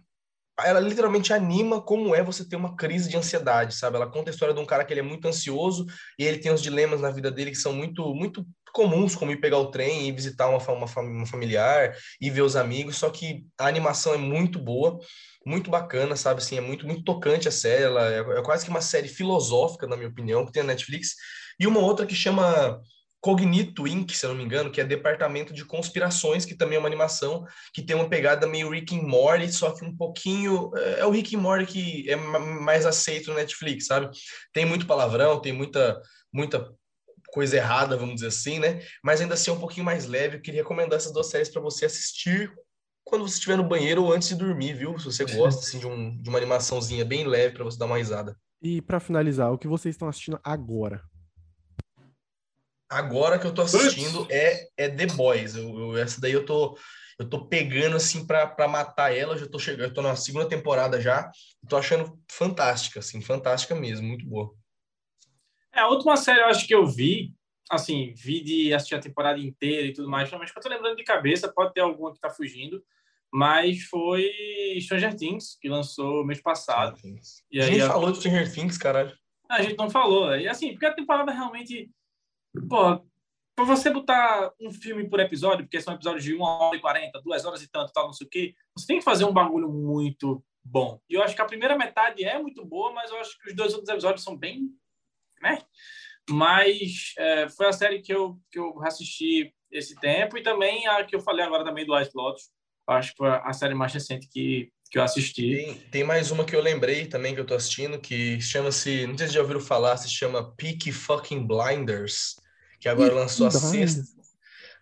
ela literalmente anima como é você ter uma crise de ansiedade, sabe? Ela conta a história de um cara que ele é muito ansioso e ele tem os dilemas na vida dele que são muito muito comuns, como ir pegar o trem e visitar uma, uma, uma familiar e ver os amigos, só que a animação é muito boa, muito bacana, sabe? Assim, é muito, muito tocante a série, ela é, é quase que uma série filosófica, na minha opinião, que tem na Netflix, e uma outra que chama Cognito Inc., se eu não me engano, que é Departamento de Conspirações, que também é uma animação que tem uma pegada meio Rick and Morty, só que um pouquinho... É, é o Rick and Morty que é mais aceito no Netflix, sabe? Tem muito palavrão, tem muita, muita coisa errada, vamos dizer assim, né? Mas ainda assim é um pouquinho mais leve. Eu queria recomendar essas duas séries para você assistir quando você estiver no banheiro ou antes de dormir, viu? Se você gosta assim, de, um, de uma animaçãozinha bem leve para você dar uma risada. E para finalizar, o que vocês estão assistindo agora? Agora que eu tô assistindo é, é The Boys. Eu, eu, essa daí eu tô, eu tô pegando assim para matar ela. Eu já tô chegando, eu tô na segunda temporada já. Tô achando fantástica, assim, fantástica mesmo, muito boa. É, a última série eu acho que eu vi, assim, vi de assistir a temporada inteira e tudo mais, mas que eu tô lembrando de cabeça, pode ter alguma que tá fugindo, mas foi Stranger Things, que lançou mês passado. E aí, a gente a... falou de Stranger Things, caralho. A gente não falou. E assim, porque a temporada realmente pô, pra você botar um filme por episódio, porque são episódios de 1 hora e 40, 2 horas e tanto, tal, não sei o quê, você tem que fazer um bagulho muito bom. E eu acho que a primeira metade é muito boa, mas eu acho que os dois outros episódios são bem, né? Mas é, foi a série que eu, que eu assisti esse tempo e também a que eu falei agora também do Ice Lotus. Acho que foi a série mais recente que, que eu assisti. Tem, tem, mais uma que eu lembrei também que eu tô assistindo, que chama-se, não sei se já ouviram falar, se chama Peaky Fucking Blinders que agora lançou a sexta,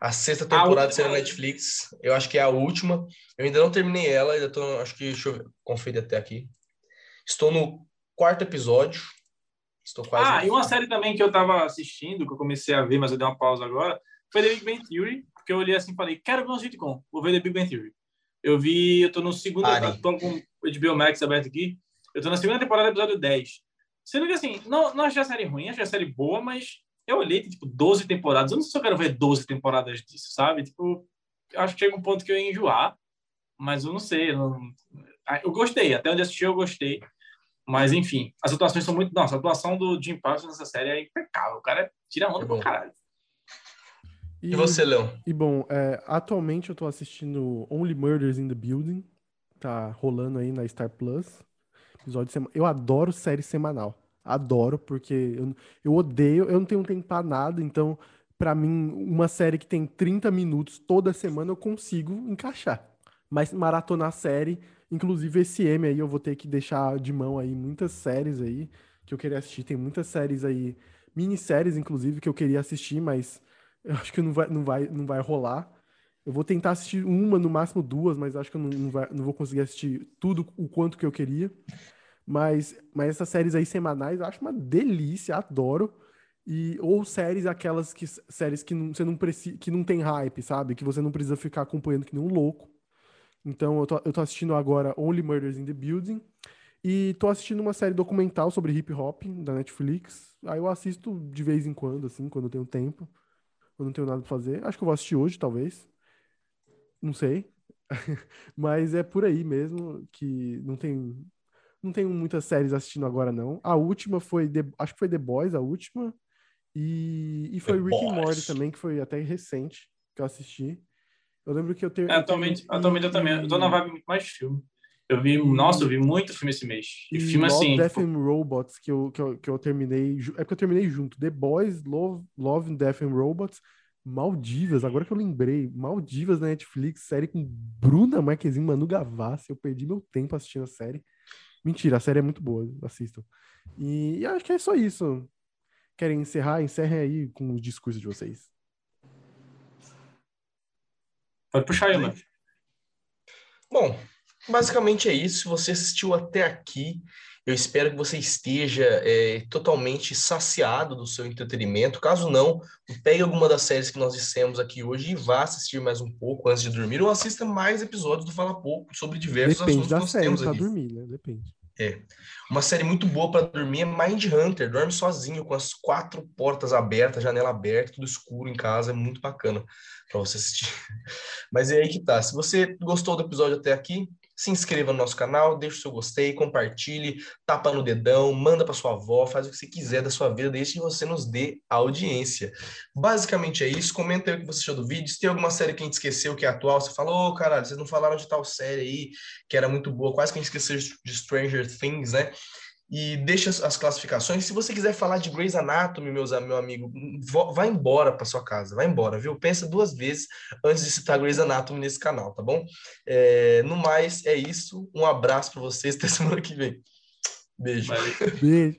a sexta temporada da Netflix. Eu acho que é a última. Eu ainda não terminei ela, ainda tô, acho que, deixa eu conferir até aqui. Estou no quarto episódio. Estou quase. Ah, e uma série também que eu tava assistindo, que eu comecei a ver, mas eu dei uma pausa agora, foi The Big Bang Theory, porque eu olhei assim e falei, quero ver um sitcom, vou ver The Big Bang Theory. Eu vi, eu tô no segundo, ah, tô com o HBO Max aberto aqui, eu tô na segunda temporada, episódio 10. Sendo que assim, não, não achei a série ruim, achei a série boa, mas eu olhei, tipo, 12 temporadas. Eu não sei se eu quero ver 12 temporadas disso, sabe? Tipo, eu acho que chega um ponto que eu ia enjoar, mas eu não sei. Eu, não... Ah, eu gostei, até onde assisti eu gostei. Mas, enfim, as atuações são muito. Nossa, a atuação do Jim Parsons nessa série é impecável. O cara tira onda é pra caralho. E, e você, Leão? E bom, é, atualmente eu tô assistindo Only Murders in the Building. Tá rolando aí na Star Plus. Episódio sema... Eu adoro série semanal. Adoro, porque eu, eu odeio, eu não tenho tempo pra nada, então, para mim, uma série que tem 30 minutos toda semana eu consigo encaixar. Mas maratonar série, inclusive esse M aí, eu vou ter que deixar de mão aí muitas séries aí que eu queria assistir. Tem muitas séries aí, minisséries, inclusive, que eu queria assistir, mas eu acho que não vai, não vai, não vai rolar. Eu vou tentar assistir uma, no máximo duas, mas acho que eu não, não, vai, não vou conseguir assistir tudo o quanto que eu queria. Mas, mas essas séries aí semanais eu acho uma delícia, adoro. E, ou séries aquelas que séries que não, você não precisa, que não tem hype, sabe? Que você não precisa ficar acompanhando que nem um louco. Então eu tô, eu tô assistindo agora Only Murders in the Building. E tô assistindo uma série documental sobre hip hop da Netflix. Aí eu assisto de vez em quando, assim, quando eu tenho tempo. Quando não tenho nada pra fazer. Acho que eu vou assistir hoje, talvez. Não sei. [laughs] Mas é por aí mesmo que não tem. Não tenho muitas séries assistindo agora, não. A última foi. The, acho que foi The Boys, a última. E, e foi The Rick Boys. and Morty também, que foi até recente que eu assisti. Eu lembro que eu tenho. É, atualmente, eu, atualmente eu também. Eu tô na vibe muito mais filme. Eu vi, nossa, eu vi muito filme esse mês. E, e filme Love, assim. Death tipo... and Robots, que eu, que, eu, que eu terminei. É porque eu terminei junto. The Boys, Love, Love Death and Robots. Maldivas, agora que eu lembrei, Maldivas na Netflix, série com Bruna Marquezine, Manu Gavassi, eu perdi meu tempo assistindo a série. Mentira, a série é muito boa, assistam. E, e acho que é só isso. Querem encerrar? Encerrem aí com os discursos de vocês. Pode puxar aí, mano. Bom, basicamente é isso. Se você assistiu até aqui, eu espero que você esteja é, totalmente saciado do seu entretenimento. Caso não, pegue alguma das séries que nós dissemos aqui hoje e vá assistir mais um pouco antes de dormir, ou assista mais episódios do Fala Pouco sobre diversos Depende assuntos da que nós série temos pra aqui. dormir, né? Depende. É. Uma série muito boa para dormir é Mind Hunter. Dorme sozinho, com as quatro portas abertas, janela aberta, tudo escuro em casa. É muito bacana para você assistir. [laughs] Mas é aí que tá. Se você gostou do episódio até aqui, se inscreva no nosso canal, deixe o seu gostei, compartilhe, tapa no dedão, manda para sua avó, faz o que você quiser da sua vida, desde que você nos dê audiência. Basicamente é isso. Comenta aí o que você achou do vídeo. Se tem alguma série que a gente esqueceu que é atual, você fala, ô oh, caralho, vocês não falaram de tal série aí que era muito boa, quase que a gente esqueceu de Stranger Things, né? E deixa as classificações. Se você quiser falar de Grey's Anatomy, meus, meu amigo, vá embora para sua casa, vai embora, viu? Pensa duas vezes antes de citar Grey's Anatomy nesse canal, tá bom? É, no mais, é isso. Um abraço para vocês, [laughs] até semana que vem. Beijo. Beijo.